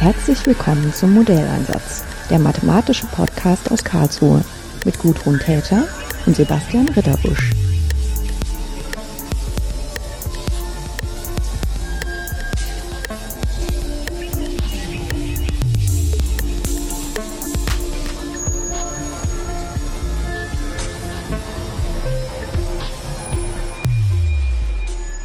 Herzlich willkommen zum Modelleinsatz, der mathematische Podcast aus Karlsruhe mit Gudrun Täter und Sebastian Ritterbusch.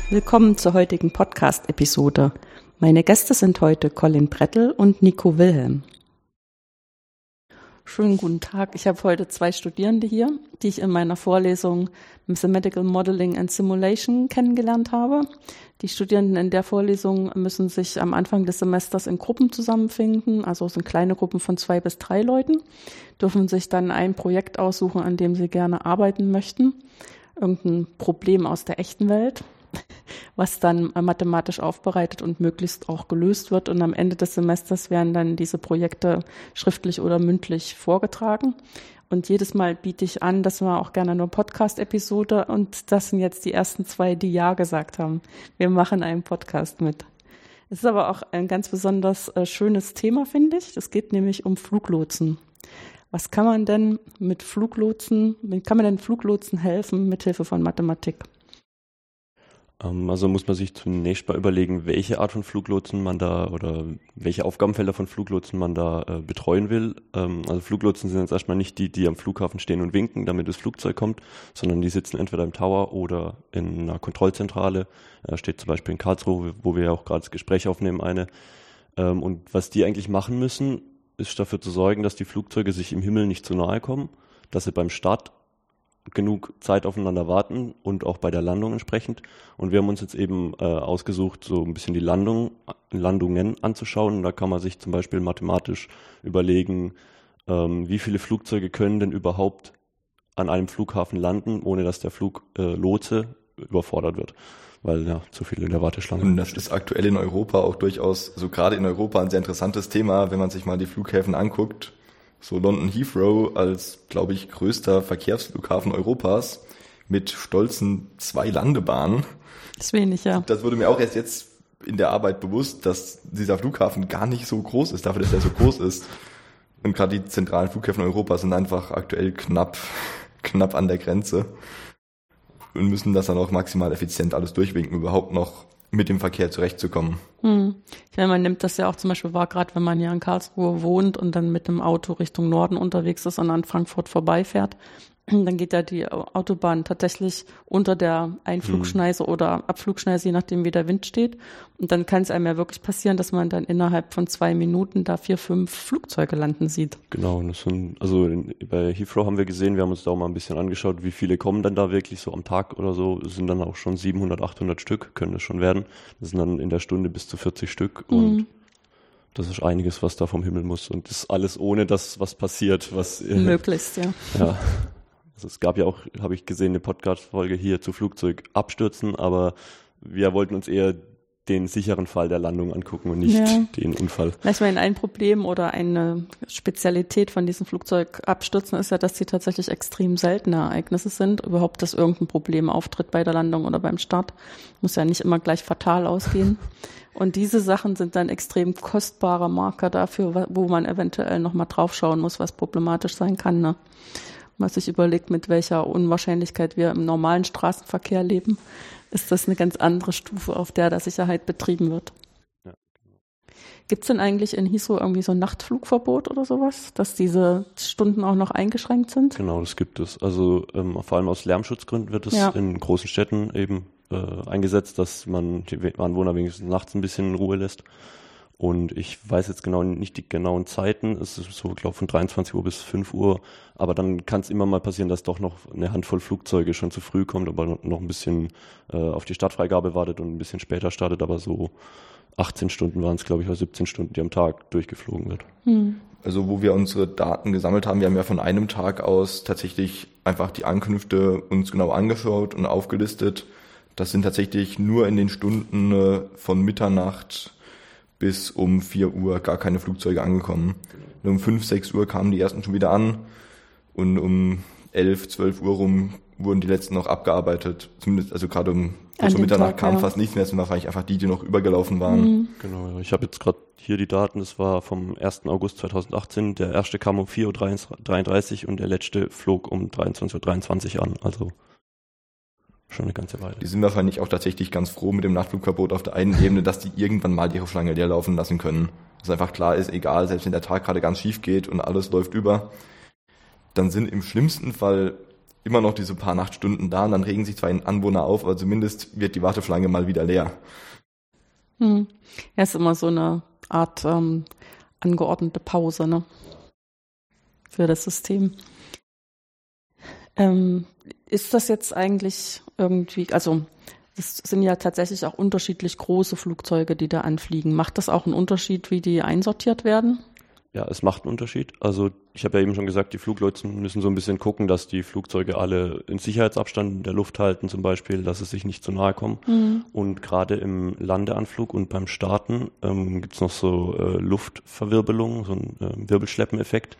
Willkommen zur heutigen Podcast-Episode. Meine Gäste sind heute Colin Brettel und Nico Wilhelm. Schönen guten Tag. Ich habe heute zwei Studierende hier, die ich in meiner Vorlesung Mathematical Modeling and Simulation kennengelernt habe. Die Studierenden in der Vorlesung müssen sich am Anfang des Semesters in Gruppen zusammenfinden, also sind kleine Gruppen von zwei bis drei Leuten, dürfen sich dann ein Projekt aussuchen, an dem sie gerne arbeiten möchten. Irgendein Problem aus der echten Welt, was dann mathematisch aufbereitet und möglichst auch gelöst wird. Und am Ende des Semesters werden dann diese Projekte schriftlich oder mündlich vorgetragen. Und jedes Mal biete ich an, dass wir auch gerne eine Podcast-Episode und das sind jetzt die ersten zwei, die Ja gesagt haben. Wir machen einen Podcast mit. Es ist aber auch ein ganz besonders äh, schönes Thema, finde ich. Es geht nämlich um Fluglotsen. Was kann man denn mit Fluglotsen, kann man denn Fluglotsen helfen mit Hilfe von Mathematik? Ähm, also muss man sich zunächst mal überlegen, welche Art von Fluglotsen man da oder welche Aufgabenfelder von Fluglotsen man da äh, betreuen will. Ähm, also Fluglotsen sind jetzt erstmal nicht die, die am Flughafen stehen und winken, damit das Flugzeug kommt, sondern die sitzen entweder im Tower oder in einer Kontrollzentrale. Äh, steht zum Beispiel in Karlsruhe, wo wir ja auch gerade das Gespräch aufnehmen, eine. Ähm, und was die eigentlich machen müssen, ist dafür zu sorgen, dass die Flugzeuge sich im Himmel nicht zu nahe kommen, dass sie beim Start genug Zeit aufeinander warten und auch bei der Landung entsprechend. Und wir haben uns jetzt eben äh, ausgesucht, so ein bisschen die Landung, Landungen anzuschauen. Und da kann man sich zum Beispiel mathematisch überlegen, ähm, wie viele Flugzeuge können denn überhaupt an einem Flughafen landen, ohne dass der Fluglotse äh, überfordert wird. Weil ja, zu viel in der Warteschlange. Und das ist aktuell in Europa auch durchaus, so gerade in Europa ein sehr interessantes Thema, wenn man sich mal die Flughäfen anguckt so London Heathrow als, glaube ich, größter Verkehrsflughafen Europas mit stolzen zwei Landebahnen. Das ist wenig, ja. Das wurde mir auch erst jetzt in der Arbeit bewusst, dass dieser Flughafen gar nicht so groß ist, dafür, dass er so groß ist. Und gerade die zentralen Flughäfen Europas sind einfach aktuell knapp, knapp an der Grenze und müssen das dann auch maximal effizient alles durchwinken, überhaupt noch mit dem Verkehr zurechtzukommen. Hm. Ich meine, man nimmt das ja auch zum Beispiel wahr, gerade wenn man hier in Karlsruhe wohnt und dann mit dem Auto Richtung Norden unterwegs ist und an Frankfurt vorbeifährt dann geht ja die Autobahn tatsächlich unter der Einflugschneise hm. oder Abflugschneise, je nachdem wie der Wind steht. Und dann kann es einem ja wirklich passieren, dass man dann innerhalb von zwei Minuten da vier, fünf Flugzeuge landen sieht. Genau, das sind, also in, bei Heathrow haben wir gesehen, wir haben uns da auch mal ein bisschen angeschaut, wie viele kommen dann da wirklich so am Tag oder so. Das sind dann auch schon 700, 800 Stück, können das schon werden. Das sind dann in der Stunde bis zu 40 Stück mhm. und das ist einiges, was da vom Himmel muss. Und das alles ohne, dass was passiert, was. Möglichst, ja. Ja. Es gab ja auch, habe ich gesehen, eine Podcast-Folge hier zu Flugzeugabstürzen, aber wir wollten uns eher den sicheren Fall der Landung angucken und nicht ja. den Unfall. Ich meine, ein Problem oder eine Spezialität von diesen Flugzeugabstürzen ist ja, dass sie tatsächlich extrem seltene Ereignisse sind. Überhaupt, dass irgendein Problem auftritt bei der Landung oder beim Start. Muss ja nicht immer gleich fatal ausgehen. Und diese Sachen sind dann extrem kostbare Marker dafür, wo man eventuell nochmal draufschauen muss, was problematisch sein kann. Ne? Man sich überlegt, mit welcher Unwahrscheinlichkeit wir im normalen Straßenverkehr leben, ist das eine ganz andere Stufe, auf der da Sicherheit betrieben wird. Ja, genau. Gibt es denn eigentlich in Heathrow irgendwie so ein Nachtflugverbot oder sowas, dass diese Stunden auch noch eingeschränkt sind? Genau, das gibt es. Also ähm, vor allem aus Lärmschutzgründen wird es ja. in großen Städten eben äh, eingesetzt, dass man die Anwohner wenigstens nachts ein bisschen in Ruhe lässt. Und ich weiß jetzt genau nicht die genauen Zeiten. Es ist so, glaube von 23 Uhr bis 5 Uhr. Aber dann kann es immer mal passieren, dass doch noch eine Handvoll Flugzeuge schon zu früh kommt, aber noch ein bisschen äh, auf die Startfreigabe wartet und ein bisschen später startet. Aber so 18 Stunden waren es, glaube ich, oder 17 Stunden, die am Tag durchgeflogen wird. Hm. Also wo wir unsere Daten gesammelt haben, wir haben ja von einem Tag aus tatsächlich einfach die Ankünfte uns genau angeschaut und aufgelistet. Das sind tatsächlich nur in den Stunden äh, von Mitternacht bis um 4 Uhr gar keine Flugzeuge angekommen. Und um 5, 6 Uhr kamen die ersten schon wieder an und um 11, 12 Uhr rum wurden die letzten noch abgearbeitet. Zumindest, also gerade um An dem Mitternacht Tag, kam ja. fast nichts mehr, es sind wahrscheinlich einfach die, die noch übergelaufen waren. Mhm. Genau, ja. ich habe jetzt gerade hier die Daten, das war vom 1. August 2018, der erste kam um 4.33 Uhr und der letzte flog um 23.23 Uhr an, also schon eine ganze Weile. Die sind wahrscheinlich auch tatsächlich ganz froh mit dem Nachtflugverbot auf der einen Ebene, dass die irgendwann mal ihre Schlange leer laufen lassen können. Dass einfach klar ist, egal, selbst wenn der Tag gerade ganz schief geht und alles läuft über, dann sind im schlimmsten Fall immer noch diese paar Nachtstunden da und dann regen sich zwar ein Anwohner auf, aber zumindest wird die Warteschlange mal wieder leer. Mhm. Ja, ist immer so eine Art ähm, angeordnete Pause, ne? Für das System. Ähm, ist das jetzt eigentlich irgendwie, also es sind ja tatsächlich auch unterschiedlich große Flugzeuge, die da anfliegen. Macht das auch einen Unterschied, wie die einsortiert werden? Ja, es macht einen Unterschied. Also ich habe ja eben schon gesagt, die Fluglotsen müssen so ein bisschen gucken, dass die Flugzeuge alle in Sicherheitsabstand in der Luft halten zum Beispiel, dass es sich nicht zu nahe kommen. Mhm. Und gerade im Landeanflug und beim Starten ähm, gibt's noch so äh, Luftverwirbelung, so ein äh, Wirbelschleppeneffekt,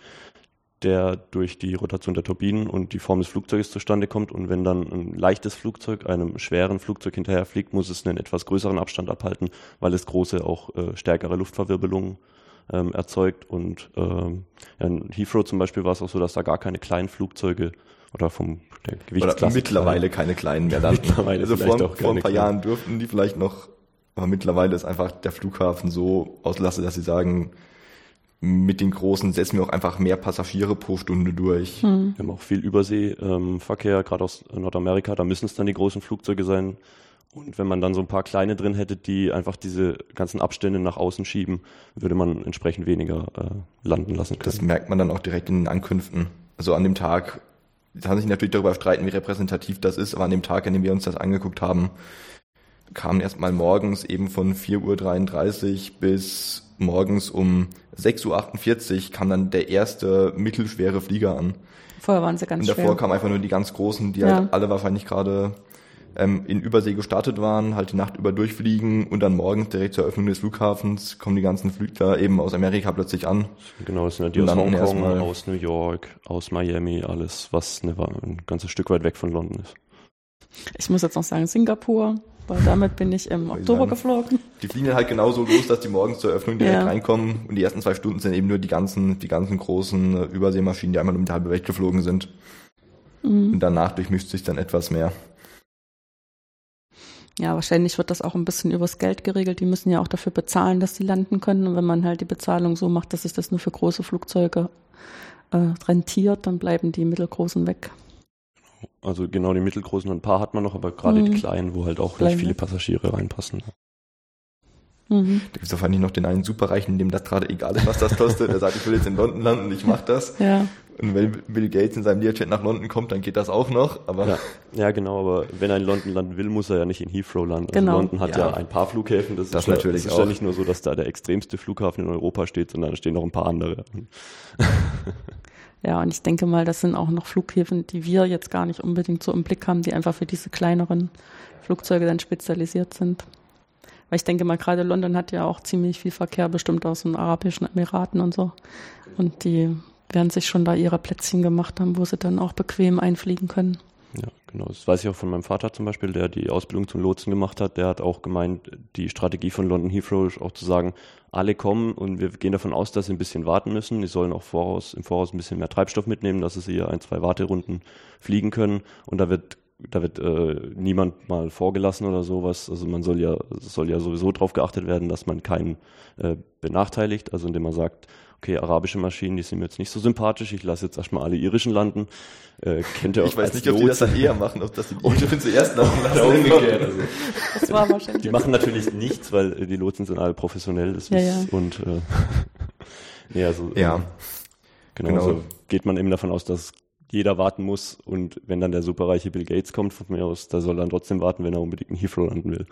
der durch die Rotation der Turbinen und die Form des Flugzeuges zustande kommt. Und wenn dann ein leichtes Flugzeug einem schweren Flugzeug hinterherfliegt, muss es einen etwas größeren Abstand abhalten, weil es große, auch äh, stärkere Luftverwirbelungen ähm, erzeugt. Und ähm, ja, in Heathrow zum Beispiel war es auch so, dass da gar keine kleinen Flugzeuge oder vom der Oder mittlerweile keine kleinen mehr landen. Mittlerweile also vor, auch vor ein paar kleinen. Jahren durften die vielleicht noch, aber mittlerweile ist einfach der Flughafen so auslastet, dass sie sagen, mit den großen setzen wir auch einfach mehr Passagiere pro Stunde durch. Hm. Wir haben auch viel Überseeverkehr, gerade aus Nordamerika, da müssen es dann die großen Flugzeuge sein. Und wenn man dann so ein paar kleine drin hätte, die einfach diese ganzen Abstände nach außen schieben, würde man entsprechend weniger äh, landen lassen Das können. merkt man dann auch direkt in den Ankünften. Also an dem Tag, da kann sich natürlich darüber streiten, wie repräsentativ das ist, aber an dem Tag, an dem wir uns das angeguckt haben, kam erstmal morgens eben von 4.33 Uhr bis morgens um 6.48 Uhr kam dann der erste mittelschwere Flieger an. Vorher waren sie ganz Und davor schwer. kamen einfach nur die ganz großen, die Ja. halt alle wahrscheinlich gerade ähm, in Übersee gestartet waren, halt die Nacht über durchfliegen und dann morgens direkt zur Eröffnung des Flughafens kommen die ganzen Flügler eben aus Amerika plötzlich an. Genau, das sind ja die Und aus Hongkong, aus New York, aus Miami, alles, was eine, ein ganzes Stück weit weg von London ist. Ich muss jetzt noch sagen Singapur, weil damit bin ich im Oktober sagen? geflogen. Die fliegen halt genauso los, dass die morgens zur Eröffnung direkt Ja. reinkommen und die ersten zwei Stunden sind eben nur die ganzen, die ganzen großen Überseemaschinen, die einmal um die halbe Welt geflogen sind. Mhm. Und danach durchmischt sich dann etwas mehr. Ja, wahrscheinlich wird das auch ein bisschen übers Geld geregelt. Die müssen ja auch dafür bezahlen, dass sie landen können. Und wenn man halt die Bezahlung so macht, dass sich das nur für große Flugzeuge äh, rentiert, dann bleiben die mittelgroßen weg. Also genau die mittelgroßen, ein paar hat man noch, aber gerade Mhm. die kleinen, wo halt auch Kleine. nicht viele Passagiere reinpassen. Mhm. Da gibt es wahrscheinlich noch den einen Superreichen, dem das gerade egal ist, was das kostet. Der sagt, ich will jetzt in London landen, ich mach das. Ja, Und wenn Bill Gates in seinem Learjet nach London kommt, dann geht das auch noch. Aber Ja, ja, genau, aber wenn er in London landen will, muss er ja nicht in Heathrow landen. Genau. Also London hat ja. Ja. ein paar Flughäfen. Das, Das ist ja, natürlich ist ja auch. nicht nur so, dass da der extremste Flughafen in Europa steht, sondern da stehen noch ein paar andere. Ja, und ich denke mal, das sind auch noch Flughäfen, die wir jetzt gar nicht unbedingt so im Blick haben, die einfach für diese kleineren Flugzeuge dann spezialisiert sind. Weil ich denke mal, gerade London hat ja auch ziemlich viel Verkehr, bestimmt aus den Arabischen Emiraten und so. Und die werden sich schon da ihre Plätzchen gemacht haben, wo sie dann auch bequem einfliegen können. Ja, genau. Das weiß ich auch von meinem Vater zum Beispiel, der die Ausbildung zum Lotsen gemacht hat. Der hat auch gemeint, die Strategie von London Heathrow ist auch zu sagen, alle kommen und wir gehen davon aus, dass sie ein bisschen warten müssen. Die sollen auch voraus, im Voraus ein bisschen mehr Treibstoff mitnehmen, dass sie hier ein, zwei Warterunden fliegen können. Und da wird da wird äh, niemand mal vorgelassen oder sowas. Also man soll ja soll ja sowieso darauf geachtet werden, dass man keinen äh, benachteiligt. Also indem man sagt, okay, arabische Maschinen, die sind mir jetzt nicht so sympathisch. Ich lasse jetzt erstmal alle irischen landen. Äh, kennt ihr ich auch weiß als nicht, ob die das dann eher machen, ob das die Irischen zuerst machen lassen. oder umgekehrt. Also, Das war wahrscheinlich. die machen natürlich nichts, weil äh, die Lotsen sind alle professionell. Das Ja, ist, ja. Und äh, nee, also Ja, äh, genau, genau. So geht man eben davon aus, dass jeder warten muss und wenn dann der superreiche Bill Gates kommt von mir aus, da soll er dann trotzdem warten, wenn er unbedingt in Heathrow landen will.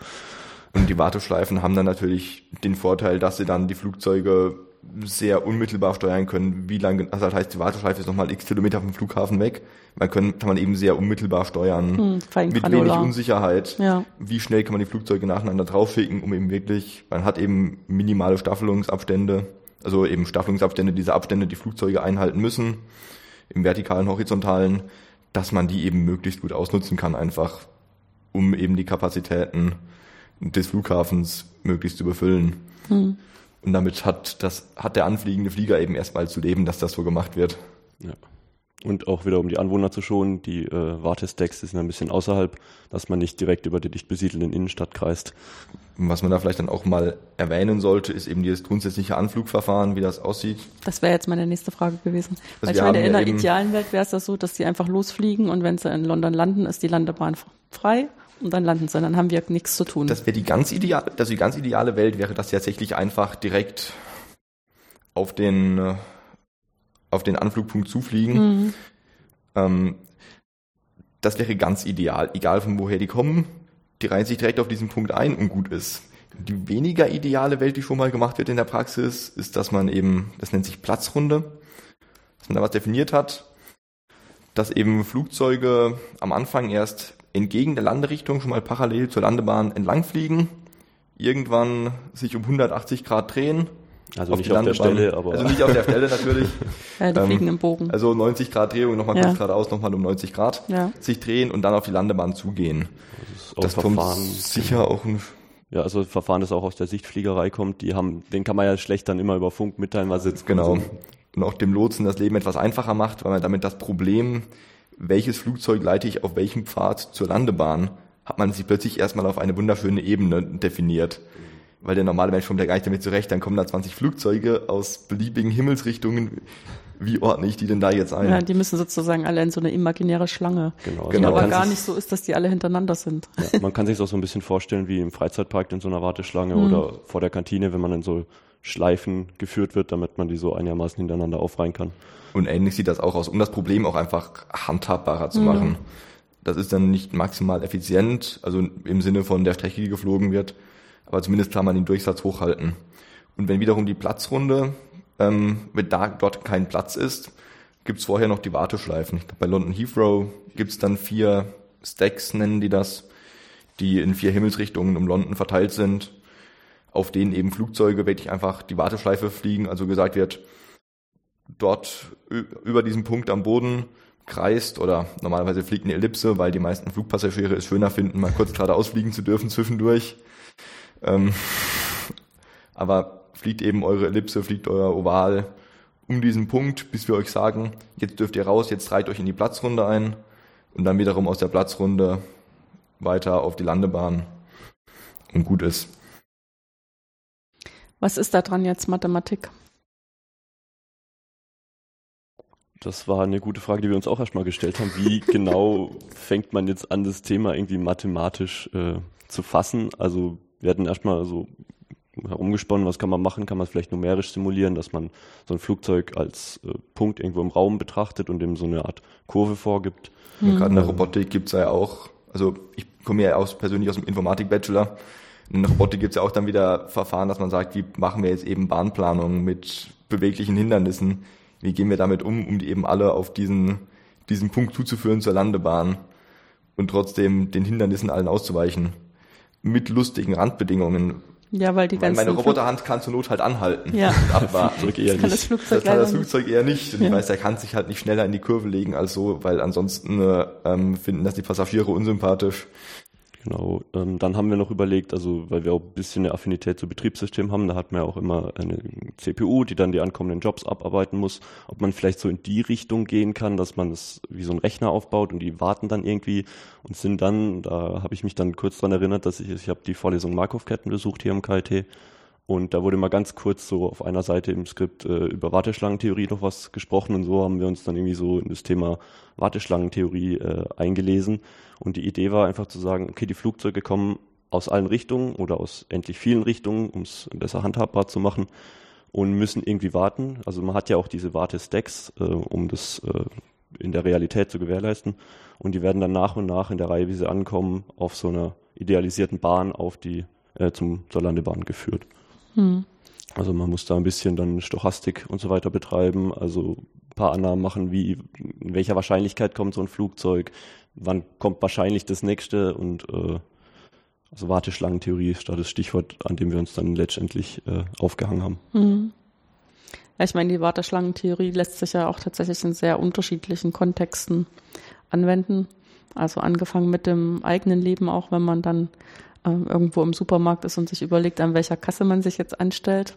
Und die Warteschleifen haben dann natürlich den Vorteil, dass sie dann die Flugzeuge sehr unmittelbar steuern können, wie lange, also das heißt, die Warteschleife ist nochmal x Kilometer vom Flughafen weg. Man können, kann man eben sehr unmittelbar steuern. Hm, mit wenig granular. Unsicherheit. Ja. Wie schnell kann man die Flugzeuge nacheinander draufschicken, um eben wirklich, man hat eben minimale Staffelungsabstände, also eben Staffelungsabstände, diese Abstände, die Flugzeuge einhalten müssen, im vertikalen, horizontalen. dass man die eben möglichst gut ausnutzen kann, einfach um eben die Kapazitäten des Flughafens möglichst zu befüllen. Hm. Und damit hat das, hat der anfliegende Flieger eben erstmal zu leben, dass das so gemacht wird. Ja. Und auch wieder, um die Anwohner zu schonen, die äh, Wartestacks sind ein bisschen außerhalb, dass man nicht direkt über die dicht besiedelten Innenstadt kreist. Was man da vielleicht dann auch mal erwähnen sollte, ist eben dieses grundsätzliche Anflugverfahren, wie das aussieht. Das wäre jetzt meine nächste Frage gewesen. Also Weil ich meine, in der idealen Welt wäre es ja so, dass die einfach losfliegen und wenn sie in London landen, ist die Landebahn frei und dann landen sie, dann haben wir nichts zu tun. Das wäre die ganz ideale, also die ganz ideale Welt wäre das tatsächlich einfach direkt auf den äh, auf den Anflugpunkt zufliegen. Mhm. Ähm, das wäre ganz ideal, egal von woher die kommen. Die reihen sich direkt auf diesen Punkt ein und gut ist. Die weniger ideale Welt, die schon mal gemacht wird in der Praxis, ist, dass man eben, das nennt sich Platzrunde, dass man da was definiert hat, dass eben Flugzeuge am Anfang erst entgegen der Landerichtung schon mal parallel zur Landebahn entlangfliegen, irgendwann sich um 180 Grad drehen also auf nicht auf der Stelle, aber. Also nicht auf der Stelle natürlich. ja, die ähm, fliegen im Bogen. Also 90 Grad Drehung, nochmal ja. kurz geradeaus, nochmal um 90 Grad ja. sich drehen und dann auf die Landebahn zugehen. Das, das kommt sicher auch ein ja, also ein Verfahren, das auch aus der Sichtfliegerei kommt, die haben, den kann man ja schlecht dann immer über Funk mitteilen, was jetzt Genau. Und auch dem Lotsen das Leben etwas einfacher macht, weil man damit das Problem, welches Flugzeug leite ich auf welchem Pfad zur Landebahn, hat man sich plötzlich erstmal auf eine wunderschöne Ebene definiert weil der normale Mensch kommt ja gar nicht damit zurecht, dann kommen da 20 Flugzeuge aus beliebigen Himmelsrichtungen. Wie ordne ich die denn da jetzt ein? Ja, die müssen sozusagen alle in so eine imaginäre Schlange. Genau. Die genau. aber gar nicht so ist, dass die alle hintereinander sind. Ja, man kann sich auch so ein bisschen vorstellen wie im Freizeitpark in so einer Warteschlange mhm. oder vor der Kantine, wenn man in so Schleifen geführt wird, damit man die so einigermaßen hintereinander aufreihen kann. Und ähnlich sieht das auch aus, um das Problem auch einfach handhabbarer zu mhm. machen. Das ist dann nicht maximal effizient, also im Sinne von der Strecke, die geflogen wird, aber zumindest kann man den Durchsatz hochhalten. Und wenn wiederum die Platzrunde, ähm, wenn da dort kein Platz ist, gibt's vorher noch die Warteschleifen. Ich glaube, bei London Heathrow gibt's dann vier Stacks, nennen die das, die in vier Himmelsrichtungen um London verteilt sind, auf denen eben Flugzeuge wirklich einfach die Warteschleife fliegen. Also gesagt wird, dort über diesem Punkt am Boden kreist oder normalerweise fliegt eine Ellipse, weil die meisten Flugpassagiere es schöner finden, mal kurz geradeaus fliegen zu dürfen zwischendurch. Ähm, aber fliegt eben eure Ellipse, fliegt euer Oval um diesen Punkt, bis wir euch sagen, jetzt dürft ihr raus, jetzt reiht euch in die Platzrunde ein und dann wiederum aus der Platzrunde weiter auf die Landebahn und gut ist. Was ist da dran jetzt Mathematik? Das war eine gute Frage, die wir uns auch erstmal gestellt haben. Wie genau fängt man jetzt an, das Thema irgendwie mathematisch äh, zu fassen? Also wir hatten erstmal so herumgesponnen, was kann man machen? Kann man es vielleicht numerisch simulieren, dass man so ein Flugzeug als äh, Punkt irgendwo im Raum betrachtet und ihm so eine Art Kurve vorgibt? Mhm. Gerade in der Robotik gibt's ja auch, also ich komme ja aus, persönlich aus dem Informatik-Bachelor. In der Robotik gibt's ja auch dann wieder Verfahren, dass man sagt, wie machen wir jetzt eben Bahnplanung mit beweglichen Hindernissen? Wie gehen wir damit um, um die eben alle auf diesen, diesen Punkt zuzuführen zur Landebahn und trotzdem den Hindernissen allen auszuweichen? mit lustigen Randbedingungen. Ja, weil die ganzen Meine Roboterhand kann zur Not halt anhalten ja. und abwarten. Das, eher das, das, Flugzeug das kann das Flugzeug eher nicht. Und ja. ich weiß, der kann sich halt nicht schneller in die Kurve legen als so, weil ansonsten äh, ähm, finden das die Passagiere unsympathisch. Genau, ähm, dann haben wir noch überlegt, also weil wir auch ein bisschen eine Affinität zu Betriebssystemen haben, da hat man ja auch immer eine CPU, die dann die ankommenden Jobs abarbeiten muss, ob man vielleicht so in die Richtung gehen kann, dass man es wie so ein Rechner aufbaut und die warten dann irgendwie und sind dann, da habe ich mich dann kurz dran erinnert, dass ich, ich habe die Vorlesung Markov-Ketten besucht hier im KIT und da wurde mal ganz kurz so auf einer Seite im Skript äh, über Warteschlangentheorie noch was gesprochen und so haben wir uns dann irgendwie so in das Thema Warteschlangentheorie äh, eingelesen. Und die Idee war einfach zu sagen, okay, die Flugzeuge kommen aus allen Richtungen oder aus endlich vielen Richtungen, um es besser handhabbar zu machen und müssen irgendwie warten. Also man hat ja auch diese Wartestacks, äh, um das äh, in der Realität zu gewährleisten. Und die werden dann nach und nach in der Reihe, wie sie ankommen, auf so einer idealisierten Bahn auf die äh, zum, zur Landebahn geführt. Hm. Also man muss da ein bisschen dann Stochastik und so weiter betreiben, also ein paar Annahmen machen, wie in welcher Wahrscheinlichkeit kommt so ein Flugzeug, wann kommt wahrscheinlich das nächste und äh, also Warteschlangentheorie ist da das Stichwort, an dem wir uns dann letztendlich äh, aufgehangen haben. Hm. Ja, ich meine, die Warteschlangentheorie lässt sich ja auch tatsächlich in sehr unterschiedlichen Kontexten anwenden. Also angefangen mit dem eigenen Leben, auch wenn man dann irgendwo im Supermarkt ist und sich überlegt, an welcher Kasse man sich jetzt anstellt.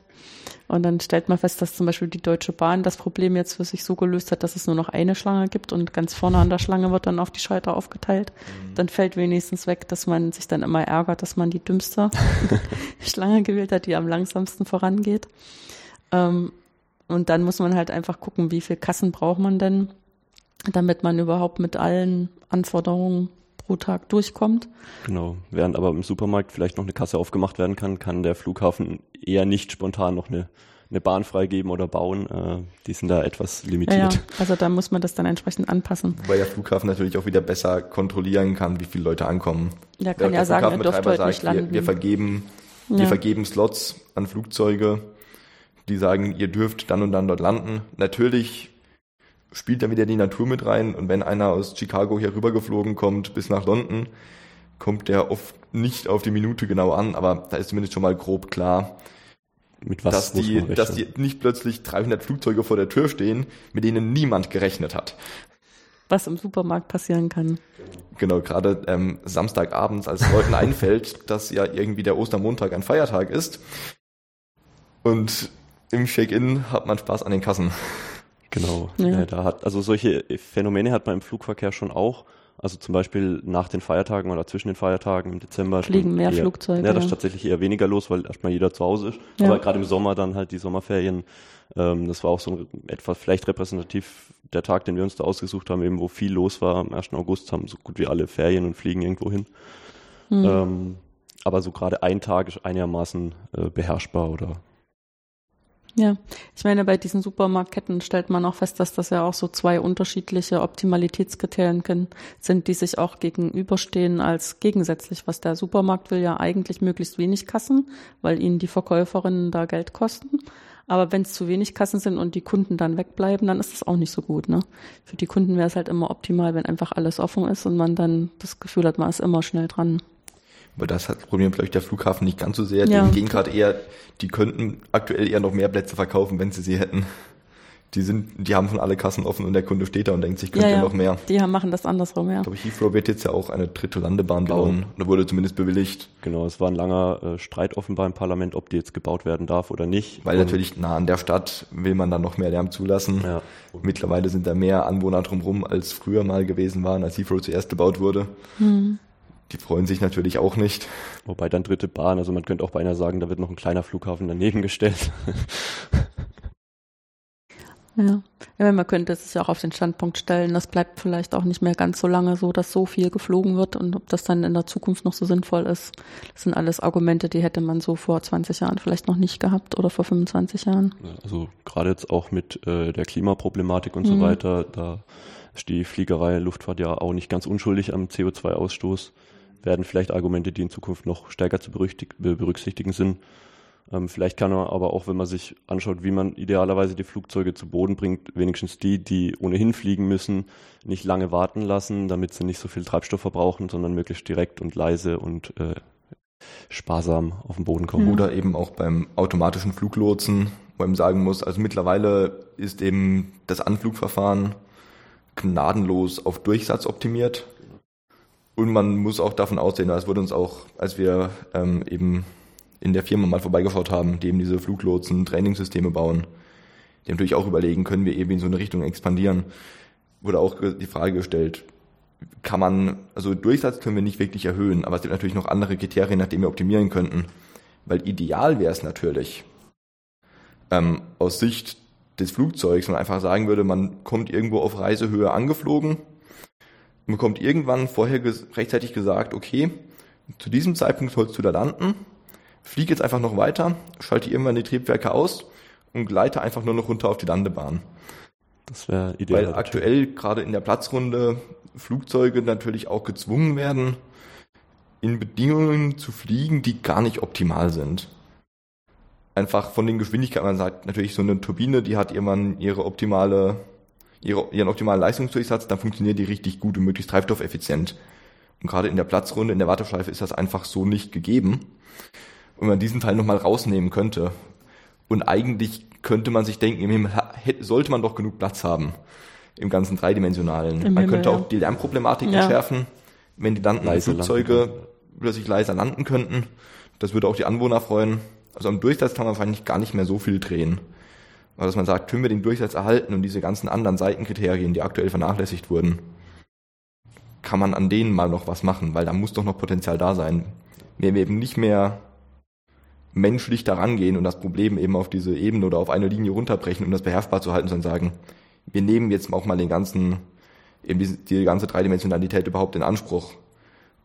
Und dann stellt man fest, dass zum Beispiel die Deutsche Bahn das Problem jetzt für sich so gelöst hat, dass es nur noch eine Schlange gibt und ganz vorne an der Schlange wird dann auf die Schalter aufgeteilt. Mhm. Dann fällt wenigstens weg, dass man sich dann immer ärgert, dass man die dümmste Schlange gewählt hat, die am langsamsten vorangeht. Ähm, und dann muss man halt einfach gucken, wie viel Kassen braucht man denn, damit man überhaupt mit allen Anforderungen pro Tag durchkommt. Genau. Während aber im Supermarkt vielleicht noch eine Kasse aufgemacht werden kann, kann der Flughafen eher nicht spontan noch eine, eine Bahn freigeben oder bauen. Äh, die sind da etwas limitiert. Ja, ja, also da muss man das dann entsprechend anpassen. Wobei der Flughafen natürlich auch wieder besser kontrollieren kann, wie viele Leute ankommen. Der kann der ja sagen, er dürft heute nicht landen. Wir, wir vergeben, ja. wir vergeben Slots an Flugzeuge, die sagen, ihr dürft dann und dann dort landen. Natürlich spielt dann wieder die Natur mit rein. Und wenn einer aus Chicago hier rübergeflogen kommt bis nach London, kommt der oft nicht auf die Minute genau an, aber da ist zumindest schon mal grob klar, mit was dass die, dass die nicht plötzlich 300 Flugzeuge vor der Tür stehen, mit denen niemand gerechnet hat. Was im Supermarkt passieren kann. Genau, gerade ähm, Samstagabends, als Leuten einfällt, dass ja irgendwie der Ostermontag ein Feiertag ist. Und im Check-in hat man Spaß an den Kassen. Genau. Ja. da hat, also solche Phänomene hat man im Flugverkehr schon auch. Also zum Beispiel nach den Feiertagen oder zwischen den Feiertagen im Dezember. Fliegen mehr eher, Flugzeuge. Ja, da ist tatsächlich eher weniger los, weil erstmal jeder zu Hause ist. Ja. Aber gerade im Sommer dann halt die Sommerferien. Ähm, das war auch so ein, etwa vielleicht repräsentativ der Tag, den wir uns da ausgesucht haben, eben wo viel los war. Am 1. August haben so gut wie alle Ferien und fliegen irgendwo hin. Mhm. Ähm, aber so gerade ein Tag ist einigermaßen äh, beherrschbar oder ja, ich meine, bei diesen Supermarktketten stellt man auch fest, dass das ja auch so zwei unterschiedliche Optimalitätskriterien sind, die sich auch gegenüberstehen als gegensätzlich. Was der Supermarkt will ja eigentlich möglichst wenig Kassen, weil ihnen die Verkäuferinnen da Geld kosten. Aber wenn es zu wenig Kassen sind und die Kunden dann wegbleiben, dann ist das auch nicht so gut. Ne? Für die Kunden wäre es halt immer optimal, wenn einfach alles offen ist und man dann das Gefühl hat, man ist immer schnell dran. Aber das hat das Problem, ich, der Flughafen nicht ganz so sehr. Ja. Die gehen gerade eher, die könnten aktuell eher noch mehr Plätze verkaufen, wenn sie sie hätten. Die sind, die haben schon alle Kassen offen und der Kunde steht da und denkt sich, könnte ja, ja. noch mehr. Die haben, machen das andersrum, ja. Ich glaube, Heathrow wird jetzt ja auch eine dritte Landebahn genau. bauen. Oder wurde zumindest bewilligt. Genau, es war ein langer äh, Streit offenbar im Parlament, ob die jetzt gebaut werden darf oder nicht. Weil und natürlich nah an der Stadt will man dann noch mehr Lärm zulassen. Ja. Mittlerweile sind da mehr Anwohner drumherum, als früher mal gewesen waren, als Heathrow zuerst gebaut wurde. Hm. Die freuen sich natürlich auch nicht. Wobei dann dritte Bahn, also man könnte auch beinahe sagen, da wird noch ein kleiner Flughafen daneben gestellt. Ja. ja, man könnte es ja auch auf den Standpunkt stellen, das bleibt vielleicht auch nicht mehr ganz so lange so, dass so viel geflogen wird und ob das dann in der Zukunft noch so sinnvoll ist. Das sind alles Argumente, die hätte man so vor 20 Jahren vielleicht noch nicht gehabt oder vor 25 Jahren. Also gerade jetzt auch mit äh, der Klimaproblematik und mhm. so weiter, da ist die Fliegerei, Luftfahrt ja auch nicht ganz unschuldig am CO2-Ausstoß werden vielleicht Argumente, die in Zukunft noch stärker zu berücksichtigen sind. Ähm, vielleicht kann man aber auch, wenn man sich anschaut, wie man idealerweise die Flugzeuge zu Boden bringt, wenigstens die, die ohnehin fliegen müssen, nicht lange warten lassen, damit sie nicht so viel Treibstoff verbrauchen, sondern möglichst direkt und leise und äh, sparsam auf den Boden kommen. Oder eben auch beim automatischen Fluglotsen, wo man sagen muss, also mittlerweile ist eben das Anflugverfahren gnadenlos auf Durchsatz optimiert. Und man muss auch davon aussehen, das wurde uns auch, als wir ähm, eben in der Firma mal vorbeigeschaut haben, die eben diese Fluglotsen Trainingssysteme bauen, die natürlich auch überlegen, können wir eben in so eine Richtung expandieren, wurde auch die Frage gestellt, kann man, also Durchsatz können wir nicht wirklich erhöhen, aber es gibt natürlich noch andere Kriterien, nach denen wir optimieren könnten. Weil ideal wäre es natürlich, ähm, aus Sicht des Flugzeugs, man einfach sagen würde, man kommt irgendwo auf Reisehöhe angeflogen, man bekommt irgendwann vorher ges rechtzeitig gesagt, okay, zu diesem Zeitpunkt sollst du da landen, flieg jetzt einfach noch weiter, schalte irgendwann die Triebwerke aus und gleite einfach nur noch runter auf die Landebahn. Das wäre ideal. Weil aktuell gerade in der Platzrunde Flugzeuge natürlich auch gezwungen werden, in Bedingungen zu fliegen, die gar nicht optimal sind. Einfach von den Geschwindigkeiten, man sagt natürlich so eine Turbine, die hat irgendwann ihre optimale ihre, ihren optimalen Leistungsdurchsatz, dann funktioniert die richtig gut und möglichst treibstoffeffizient. Und gerade in der Platzrunde, in der Warteschleife ist das einfach so nicht gegeben. Und man diesen Teil nochmal rausnehmen könnte. Und eigentlich könnte man sich denken, im Himmel sollte man doch genug Platz haben. im ganzen Dreidimensionalen. Im Man Himmel, könnte ja. auch die Lärmproblematik Ja. entschärfen, wenn die landenden Leise Flugzeuge landen plötzlich leiser landen könnten. Das würde auch die Anwohner freuen. Also am Durchsatz kann man wahrscheinlich gar nicht mehr so viel drehen. Aber dass man sagt, können wir den Durchsatz erhalten und diese ganzen anderen Seitenkriterien, die aktuell vernachlässigt wurden, kann man an denen mal noch was machen, weil da muss doch noch Potenzial da sein. Wenn wir eben nicht mehr menschlich daran gehen und das Problem eben auf diese Ebene oder auf eine Linie runterbrechen, um das beherrschbar zu halten, sondern sagen, wir nehmen jetzt auch mal den ganzen, eben diese, die ganze Dreidimensionalität überhaupt in Anspruch,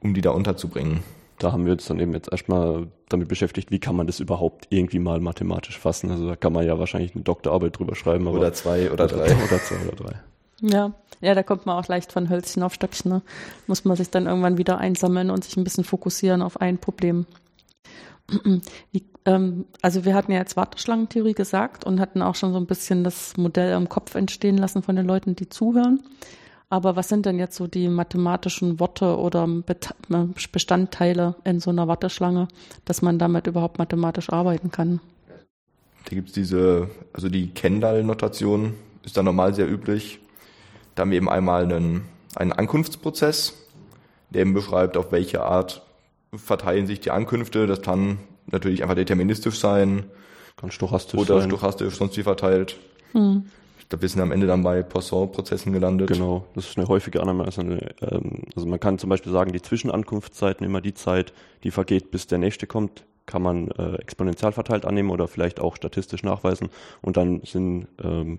um die da unterzubringen. Da haben wir uns dann eben jetzt erstmal damit beschäftigt, wie kann man das überhaupt irgendwie mal mathematisch fassen. Also da kann man ja wahrscheinlich eine Doktorarbeit drüber schreiben. Aber Oder zwei oder drei. Oder zwei oder drei. Ja, ja, da kommt man auch leicht von Hölzchen auf Stöckchen. Ne? Muss man sich dann irgendwann wieder einsammeln und sich ein bisschen fokussieren auf ein Problem. Wie, ähm, also wir hatten ja jetzt Warteschlangentheorie gesagt und hatten auch schon so ein bisschen das Modell im Kopf entstehen lassen von den Leuten, die zuhören. Aber was sind denn jetzt so die mathematischen Worte oder Bet- Bestandteile in so einer Warteschlange, dass man damit überhaupt mathematisch arbeiten kann? Da gibt's diese, also die Kendall-Notation ist da normal sehr üblich. Da haben wir eben einmal einen, einen Ankunftsprozess, der eben beschreibt, auf welche Art verteilen sich die Ankünfte. Das kann natürlich einfach deterministisch sein Kann stochastisch oder sein. stochastisch sonst wie verteilt. Hm. Ich glaube, wir sind am Ende dann bei Poisson-Prozessen gelandet. Genau, das ist eine häufige Annahme. Also, eine, ähm, also man kann zum Beispiel sagen, die Zwischenankunftszeiten, immer die Zeit, die vergeht, bis der nächste kommt, kann man äh, exponentiell verteilt annehmen oder vielleicht auch statistisch nachweisen. Und dann sind ähm,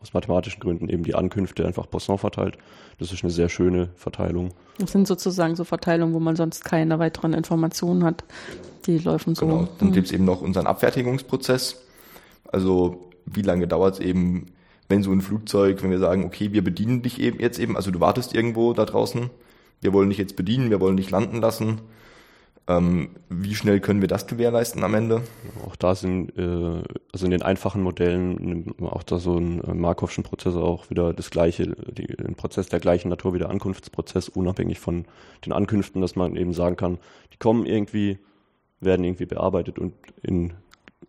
aus mathematischen Gründen eben die Ankünfte einfach Poisson verteilt. Das ist eine sehr schöne Verteilung. Das sind sozusagen so Verteilungen, wo man sonst keine weiteren Informationen hat. Die laufen so. Genau. Dann Hm. gibt's eben noch unseren Abfertigungsprozess. Also wie lange dauert's eben, wenn so ein Flugzeug, wenn wir sagen, okay, wir bedienen dich eben jetzt eben, also du wartest irgendwo da draußen, wir wollen dich jetzt bedienen, wir wollen dich landen lassen. Ähm, wie schnell können wir das gewährleisten am Ende? Auch da sind, äh, also in den einfachen Modellen auch da so einen äh, Markovschen Prozess auch wieder das gleiche, die, ein Prozess der gleichen Natur wie der Ankunftsprozess, unabhängig von den Ankünften, dass man eben sagen kann, die kommen irgendwie, werden irgendwie bearbeitet und in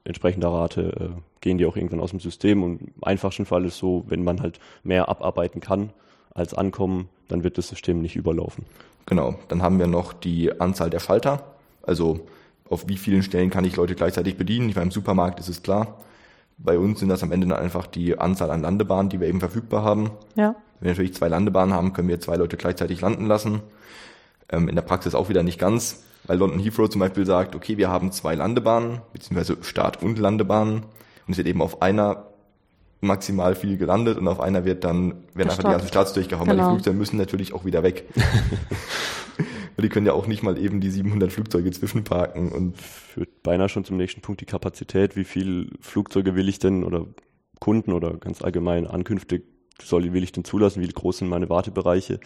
entsprechender Rate äh, gehen die auch irgendwann aus dem System. Und im einfachsten Fall ist so, wenn man halt mehr abarbeiten kann als ankommen, dann wird das System nicht überlaufen. Genau. Dann haben wir noch die Anzahl der Schalter. Also auf wie vielen Stellen kann ich Leute gleichzeitig bedienen? Ich meine, im Supermarkt ist es klar. Bei uns sind das am Ende dann einfach die Anzahl an Landebahnen, die wir eben verfügbar haben. Ja. Wenn wir natürlich zwei Landebahnen haben, können wir zwei Leute gleichzeitig landen lassen. Ähm, in der Praxis auch wieder nicht ganz, weil London Heathrow zum Beispiel sagt, okay, wir haben zwei Landebahnen, beziehungsweise Start- und Landebahnen. Und es wird eben auf einer maximal viel gelandet und auf einer wird dann, werden einfach die ganzen Starts durchgehauen, weil Genau. die Flugzeuge müssen natürlich auch wieder weg. Die können ja auch nicht mal eben die 700 Flugzeuge zwischenparken und führt beinahe schon zum nächsten Punkt die Kapazität. Wie viel Flugzeuge will ich denn oder Kunden oder ganz allgemein Ankünfte soll, will ich denn zulassen? Wie groß sind meine Wartebereiche?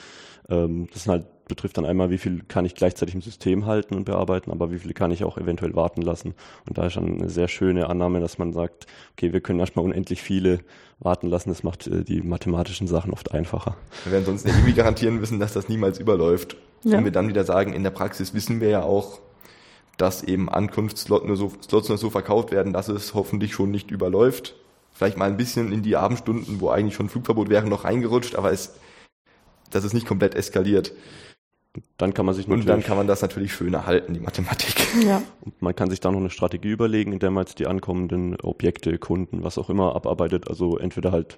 Ähm, das sind halt, betrifft dann einmal, wie viel kann ich gleichzeitig im System halten und bearbeiten, aber wie viel kann ich auch eventuell warten lassen? Und da ist dann eine sehr schöne Annahme, dass man sagt, okay, wir können erstmal unendlich viele warten lassen. Das macht äh, die mathematischen Sachen oft einfacher. wir werden sonst irgendwie garantieren müssen, dass das niemals überläuft. Ja. Wenn wir dann wieder sagen, in der Praxis wissen wir ja auch, dass eben Ankunftsslots nur so, Slots nur so verkauft werden, dass es hoffentlich schon nicht überläuft. Vielleicht mal ein bisschen in die Abendstunden, wo eigentlich schon Flugverbot wäre, noch reingerutscht, aber es, dass es nicht komplett eskaliert. Dann kann man sich Und natürlich dann kann man das natürlich schön erhalten, die Mathematik. Ja. Und man kann sich da noch eine Strategie überlegen, in der man jetzt die ankommenden Objekte, Kunden, was auch immer abarbeitet. Also entweder halt,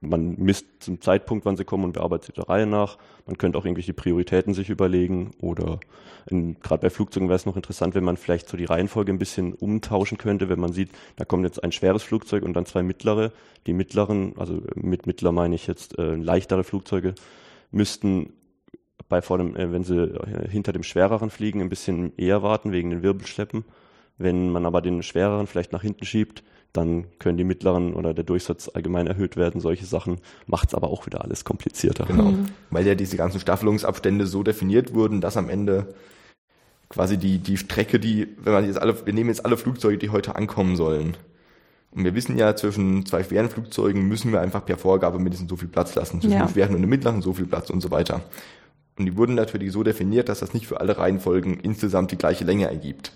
man misst zum Zeitpunkt, wann sie kommen und bearbeitet sie der Reihe nach. Man könnte auch irgendwelche Prioritäten sich überlegen oder gerade bei Flugzeugen wäre es noch interessant, wenn man vielleicht so die Reihenfolge ein bisschen umtauschen könnte, wenn man sieht, da kommt jetzt ein schweres Flugzeug und dann zwei mittlere. Die mittleren, also mit mittler meine ich jetzt äh, leichtere Flugzeuge, müssten bei vor dem, äh, wenn sie äh, hinter dem schwereren fliegen, ein bisschen eher warten wegen den Wirbelschleppen. Wenn man aber den schwereren vielleicht nach hinten schiebt, dann können die mittleren oder der Durchsatz allgemein erhöht werden. Solche Sachen macht es aber auch wieder alles komplizierter. Genau. Weil ja diese ganzen Staffelungsabstände so definiert wurden, dass am Ende quasi die, die Strecke, die, wenn man jetzt alle, wir nehmen jetzt alle Flugzeuge, die heute ankommen sollen. Und wir wissen ja, zwischen zwei schweren Flugzeugen müssen wir einfach per Vorgabe mindestens so viel Platz lassen. Zwischen Ja. dem schweren und dem mittleren so viel Platz und so weiter. Und die wurden natürlich so definiert, dass das nicht für alle Reihenfolgen insgesamt die gleiche Länge ergibt.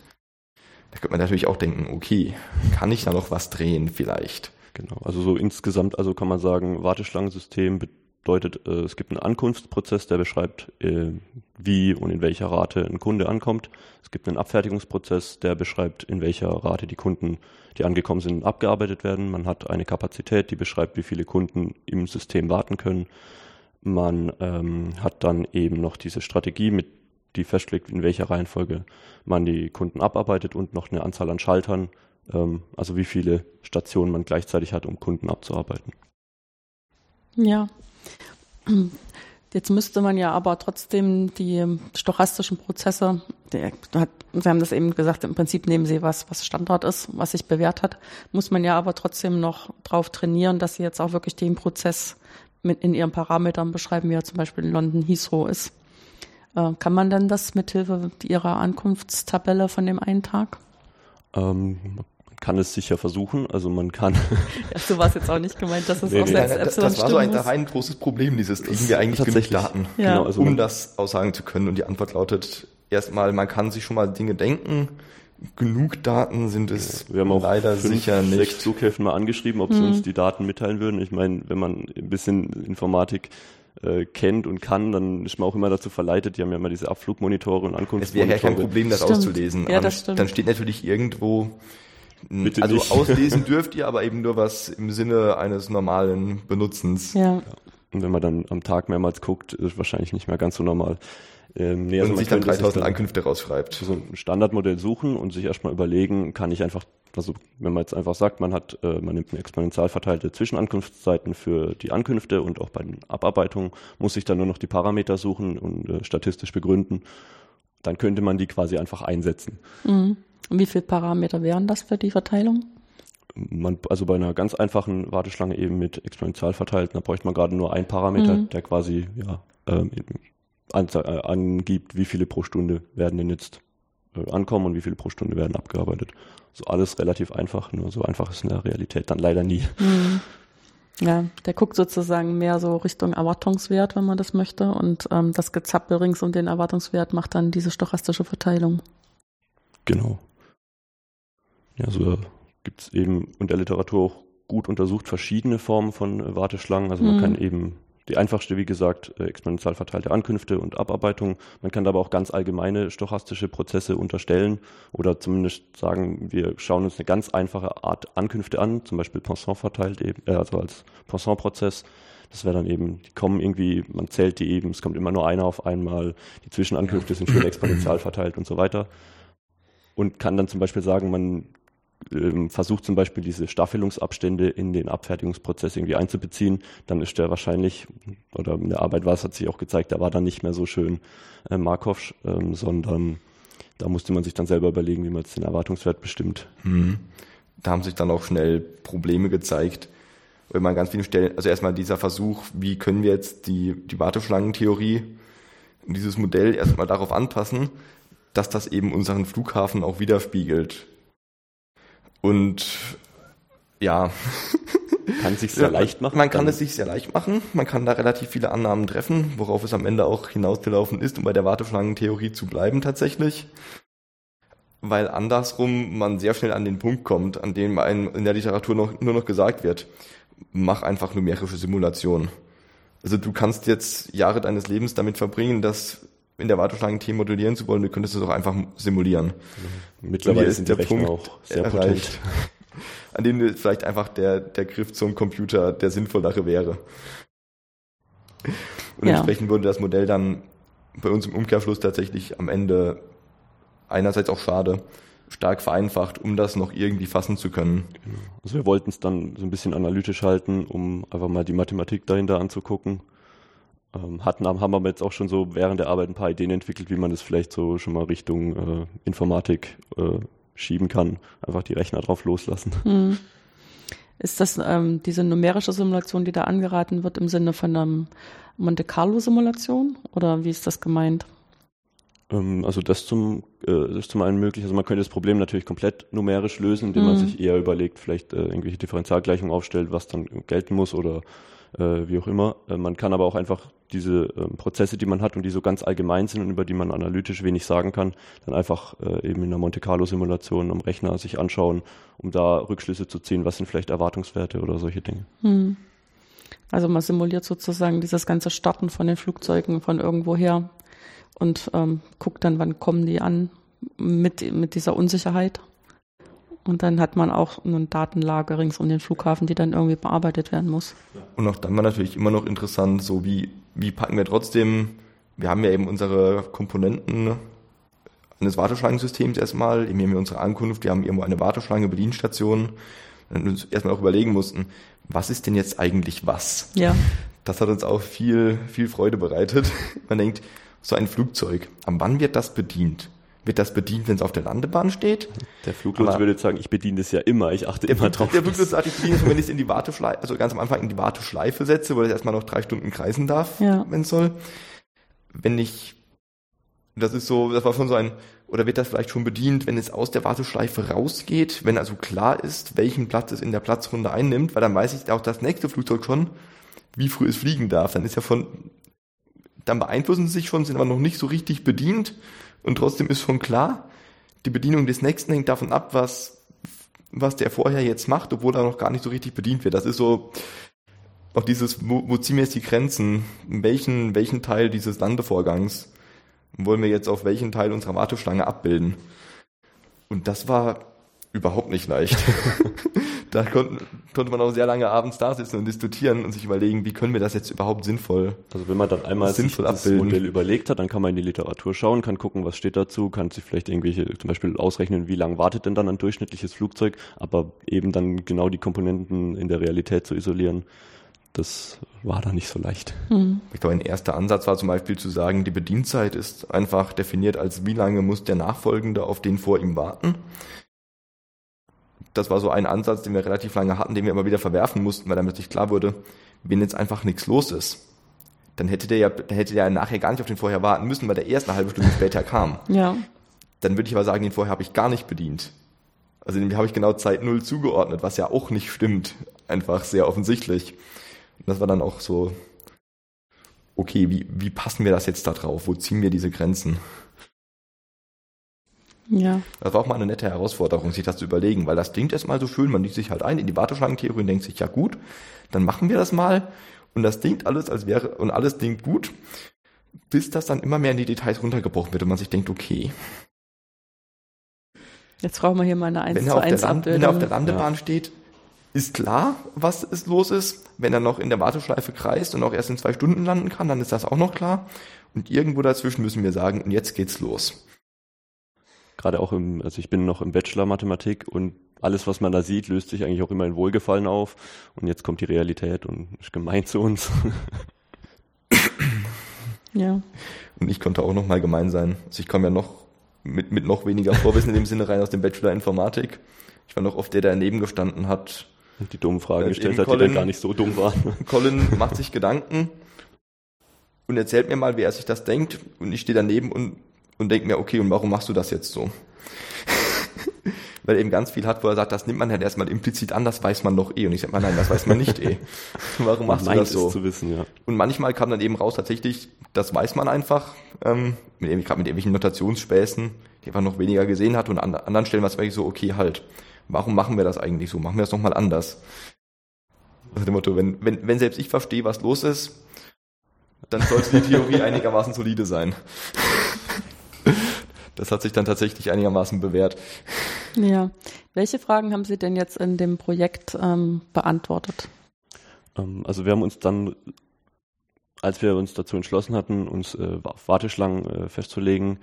Da könnte man natürlich auch denken, okay, kann ich da noch was drehen vielleicht? Genau. Also so insgesamt, also kann man sagen, Warteschlangensystem bedeutet, äh, es gibt einen Ankunftsprozess, der beschreibt, äh, wie und in welcher Rate ein Kunde ankommt. Es gibt einen Abfertigungsprozess, der beschreibt, in welcher Rate die Kunden, die angekommen sind, abgearbeitet werden. Man hat eine Kapazität, die beschreibt, wie viele Kunden im System warten können. Man ähm, hat dann eben noch diese Strategie, mit die festlegt, in welcher Reihenfolge man die Kunden abarbeitet und noch eine Anzahl an Schaltern, ähm, also wie viele Stationen man gleichzeitig hat, um Kunden abzuarbeiten. Ja. Jetzt müsste man ja aber trotzdem die stochastischen Prozesse, die, Sie haben das eben gesagt, im Prinzip nehmen Sie was, was Standard ist, was sich bewährt hat, muss man ja aber trotzdem noch drauf trainieren, dass Sie jetzt auch wirklich den Prozess mit in Ihren Parametern beschreiben, wie er zum Beispiel in London Heathrow ist. Äh, kann man denn das mithilfe Ihrer Ankunftstabelle von dem einen Tag? Ähm, man kann es sicher versuchen. Also man kann. ja, so war es jetzt auch nicht gemeint, dass es nee, auch nee, selbst das, das war so ein, da ein großes Problem, dieses kriegen wir eigentlich genug Daten, Ja. Genau, also um das aussagen zu können. Und die Antwort lautet erstmal, man kann sich schon mal Dinge denken. Genug Daten sind es wir haben auch leider fünf, sicher sechs nicht. Flughäfen mal angeschrieben, ob sie uns die Daten mitteilen würden. Ich meine, wenn man ein bisschen Informatik äh, kennt und kann, dann ist man auch immer dazu verleitet. Die haben ja immer diese Abflugmonitore und Es wäre ja Ankunftsmonitore. kein Problem, das Stimmt. auszulesen. Ja, aber das stimmt. Dann steht natürlich irgendwo, Bitte also nicht. auslesen dürft ihr, aber eben nur was im Sinne eines normalen Benutzens. Ja. Und wenn man dann am Tag mehrmals guckt, ist wahrscheinlich nicht mehr ganz so normal. Ähm, nee, also und man sich dann könnte 3000 dann Ankünfte rausschreibt. so ein Standardmodell suchen und sich erstmal überlegen, kann ich einfach, also wenn man jetzt einfach sagt, man hat, äh, man nimmt eine exponentiell verteilte Zwischenankunftszeiten für die Ankünfte und auch bei den Abarbeitungen, muss ich dann nur noch die Parameter suchen und äh, statistisch begründen. Dann könnte man die quasi einfach einsetzen. Mhm. Und wie viele Parameter wären das für die Verteilung? Man, also bei einer ganz einfachen Warteschlange eben mit exponentiell verteilt, da bräuchte man gerade nur einen Parameter, Mhm. der quasi ja, ähm, äh, angibt, wie viele pro Stunde werden denn jetzt äh, ankommen und wie viele pro Stunde werden abgearbeitet. So alles relativ einfach, nur so einfach ist in der Realität dann leider nie. Mhm. Ja, der guckt sozusagen mehr so Richtung Erwartungswert, wenn man das möchte. Und ähm, das Gezappel rings um den Erwartungswert macht dann diese stochastische Verteilung. Genau. Ja, so gibt es eben in der Literatur auch gut untersucht verschiedene Formen von Warteschlangen. Also man Mhm. kann eben die einfachste, wie gesagt, äh, exponentiell verteilte Ankünfte und Abarbeitung. Man kann aber auch ganz allgemeine stochastische Prozesse unterstellen oder zumindest sagen, wir schauen uns eine ganz einfache Art Ankünfte an, zum Beispiel Poisson verteilt eben, äh, also als Poisson-Prozess. Das wäre dann eben, die kommen irgendwie, man zählt die eben, es kommt immer nur einer auf einmal, die Zwischenankünfte sind schön exponentiell verteilt und so weiter. Und kann dann zum Beispiel sagen, man ähm, versucht zum Beispiel diese Staffelungsabstände in den Abfertigungsprozess irgendwie einzubeziehen, dann ist der wahrscheinlich, oder in der Arbeit war es, hat sich auch gezeigt, der war dann nicht mehr so schön äh, Markov, ähm, sondern da musste man sich dann selber überlegen, wie man jetzt den Erwartungswert bestimmt. Mhm. Da haben sich dann auch schnell Probleme gezeigt. Wenn man an ganz vielen Stellen, also erstmal dieser Versuch, wie können wir jetzt die, die Warteschlangentheorie dieses Modell erstmal darauf anpassen, dass das eben unseren Flughafen auch widerspiegelt. Und ja, Kann sich sehr leicht machen. Man kann es sich sehr leicht machen. Man kann da relativ viele Annahmen treffen, worauf es am Ende auch hinausgelaufen ist, um bei der Warteschlangentheorie zu bleiben tatsächlich. Weil andersrum man sehr schnell an den Punkt kommt, an dem einem in der Literatur noch, nur noch gesagt wird, mach einfach numerische Simulation. Also du kannst jetzt Jahre deines Lebens damit verbringen, das in der Warteschlangentheorie modellieren zu wollen, du könntest es auch einfach simulieren. Mittlerweile sind die ist der Rechner Punkt auch sehr erreicht. potent. An dem vielleicht einfach der, der Griff zum Computer der sinnvollere wäre. Und Ja. entsprechend wurde das Modell dann bei uns im Umkehrschluss tatsächlich am Ende einerseits auch schade, stark vereinfacht, um das noch irgendwie fassen zu können. Also wir wollten es dann so ein bisschen analytisch halten, um einfach mal die Mathematik dahinter anzugucken. Ähm, hatten, haben aber jetzt auch schon so während der Arbeit ein paar Ideen entwickelt, wie man das vielleicht so schon mal Richtung äh, Informatik äh, schieben kann. Einfach die Rechner drauf loslassen. Mhm. Ist das ähm, diese numerische Simulation, die da angeraten wird, im Sinne von einer Monte Carlo-Simulation? Oder wie ist das gemeint? Ähm, also das zum, äh, das ist zum einen möglich. Also man könnte das Problem natürlich komplett numerisch lösen, indem man Mhm. sich eher überlegt, vielleicht äh, irgendwelche Differentialgleichungen aufstellt, was dann gelten muss oder äh, wie auch immer. Äh, man kann aber auch einfach diese äh, Prozesse, die man hat und die so ganz allgemein sind und über die man analytisch wenig sagen kann, dann einfach äh, eben in einer Monte Carlo Simulation am Rechner sich anschauen, um da Rückschlüsse zu ziehen, was sind vielleicht Erwartungswerte oder solche Dinge. Hm. Also man simuliert sozusagen dieses ganze Starten von den Flugzeugen von irgendwoher und ähm, guckt dann, wann kommen die an mit, mit dieser Unsicherheit. Und dann hat man auch eine Datenlage rings um den Flughafen, die dann irgendwie bearbeitet werden muss. Und auch dann war natürlich immer noch interessant, so wie, wie packen wir trotzdem, wir haben ja eben unsere Komponenten eines Warteschlangensystems erstmal, eben haben wir unsere Ankunft, wir haben irgendwo eine Warteschlange, Bedienstation, und uns erstmal auch überlegen mussten, was ist denn jetzt eigentlich was? Ja. Das hat uns auch viel, viel Freude bereitet. Man denkt, so ein Flugzeug, am wann wird das bedient? Wird das bedient, wenn es auf der Landebahn steht? Der Fluglotse würde sagen, ich bediene das ja immer, ich achte immer drauf. Der Fluglotse sagt, ich bediene es, wenn ich es in die Warteschleife, also ganz am Anfang in die Warteschleife setze, wo das erstmal noch drei Stunden kreisen darf, ja. wenn es soll. Wenn ich, das ist so, das war schon so ein, oder wird das vielleicht schon bedient, wenn es aus der Warteschleife rausgeht, wenn also klar ist, welchen Platz es in der Platzrunde einnimmt, weil dann weiß ich auch das nächste Flugzeug schon, wie früh es fliegen darf. Dann ist ja von, dann beeinflussen sie sich schon, sind aber noch nicht so richtig bedient und trotzdem ist schon klar, die Bedienung des nächsten hängt davon ab, was, was der vorher jetzt macht, obwohl er noch gar nicht so richtig bedient wird. Das ist so auch dieses, wo, wo ziehen wir jetzt die Grenzen? Welchen, welchen Teil dieses Landevorgangs wollen wir jetzt auf welchen Teil unserer Warteschlange abbilden? Und das war überhaupt nicht leicht. da konnte, konnte man auch sehr lange abends da sitzen und diskutieren und sich überlegen, wie können wir das jetzt überhaupt sinnvoll Also wenn man dann einmal sinnvoll sich das. Modell überlegt hat, dann kann man in die Literatur schauen, kann gucken, was steht dazu, kann sich vielleicht irgendwelche, zum Beispiel ausrechnen, wie lange wartet denn dann ein durchschnittliches Flugzeug, aber eben dann genau die Komponenten in der Realität zu isolieren, das war da nicht so leicht. Mhm. Ich glaube, ein erster Ansatz war zum Beispiel zu sagen, die Bedienzeit ist einfach definiert als wie lange muss der Nachfolgende auf den vor ihm warten das war so ein Ansatz, den wir relativ lange hatten, den wir immer wieder verwerfen mussten, weil damit sich klar wurde, wenn jetzt einfach nichts los ist, dann hätte der ja, dann hätte der nachher gar nicht auf den vorher warten müssen, weil der erst eine halbe Stunde später kam. Ja. Dann würde ich aber sagen, den vorher habe ich gar nicht bedient. Also dem habe ich genau Zeit null zugeordnet, was ja auch nicht stimmt. Einfach sehr offensichtlich. Und das war dann auch so, okay, wie, wie passen wir das jetzt da drauf? Wo ziehen wir diese Grenzen? Ja. Das war auch mal eine nette Herausforderung, sich das zu überlegen, weil das klingt erstmal so schön, man liegt sich halt ein in die Warteschlangentheorie und denkt sich, ja gut, dann machen wir das mal. Und das klingt alles, als wäre, und alles klingt gut, bis das dann immer mehr in die Details runtergebrochen wird und man sich denkt, okay. Jetzt brauchen wir hier mal eine 1 wenn zu 1 Land, Wenn er auf der Landebahn ja. steht, ist klar, was ist los ist. Wenn er noch in der Warteschleife kreist und auch erst in zwei Stunden landen kann, dann ist das auch noch klar. Und irgendwo dazwischen müssen wir sagen, und jetzt geht's los gerade auch im, also ich bin noch im Bachelor Mathematik und alles, was man da sieht, löst sich eigentlich auch immer in Wohlgefallen auf. Und jetzt kommt die Realität und ist gemein zu uns. Ja. Und ich konnte auch noch mal gemein sein. Also ich komme ja noch mit, mit noch weniger Vorwissen in dem Sinne rein aus dem Bachelor Informatik. Ich war noch oft der, der daneben gestanden hat. Und die dummen Fragen gestellt hat, Colin, die dann gar nicht so dumm waren. Colin macht sich Gedanken und erzählt mir mal, wie er sich das denkt. Und ich stehe daneben und und denke mir, okay, und warum machst du das jetzt so? Weil er eben ganz viel hat, wo er sagt, das nimmt man halt erstmal implizit an, das weiß man doch eh. Und ich sage mal, nein, das weiß man nicht eh. warum machst du das so? Zu wissen, ja. Und manchmal kam dann eben raus, tatsächlich, das weiß man einfach, ähm, mit, gerade mit irgendwelchen Notationsspäßen, die man noch weniger gesehen hat. Und an anderen Stellen war es wirklich so, okay, halt, warum machen wir das eigentlich so? Machen wir das nochmal anders? Also dem Motto, wenn, wenn, wenn selbst ich verstehe, was los ist, dann sollte die Theorie einigermaßen solide sein das hat sich dann tatsächlich einigermaßen bewährt. Ja. Welche Fragen haben Sie denn jetzt in dem Projekt ähm, beantwortet? Ähm, also wir haben uns dann, als wir uns dazu entschlossen hatten, uns äh, auf Warteschlangen äh, festzulegen,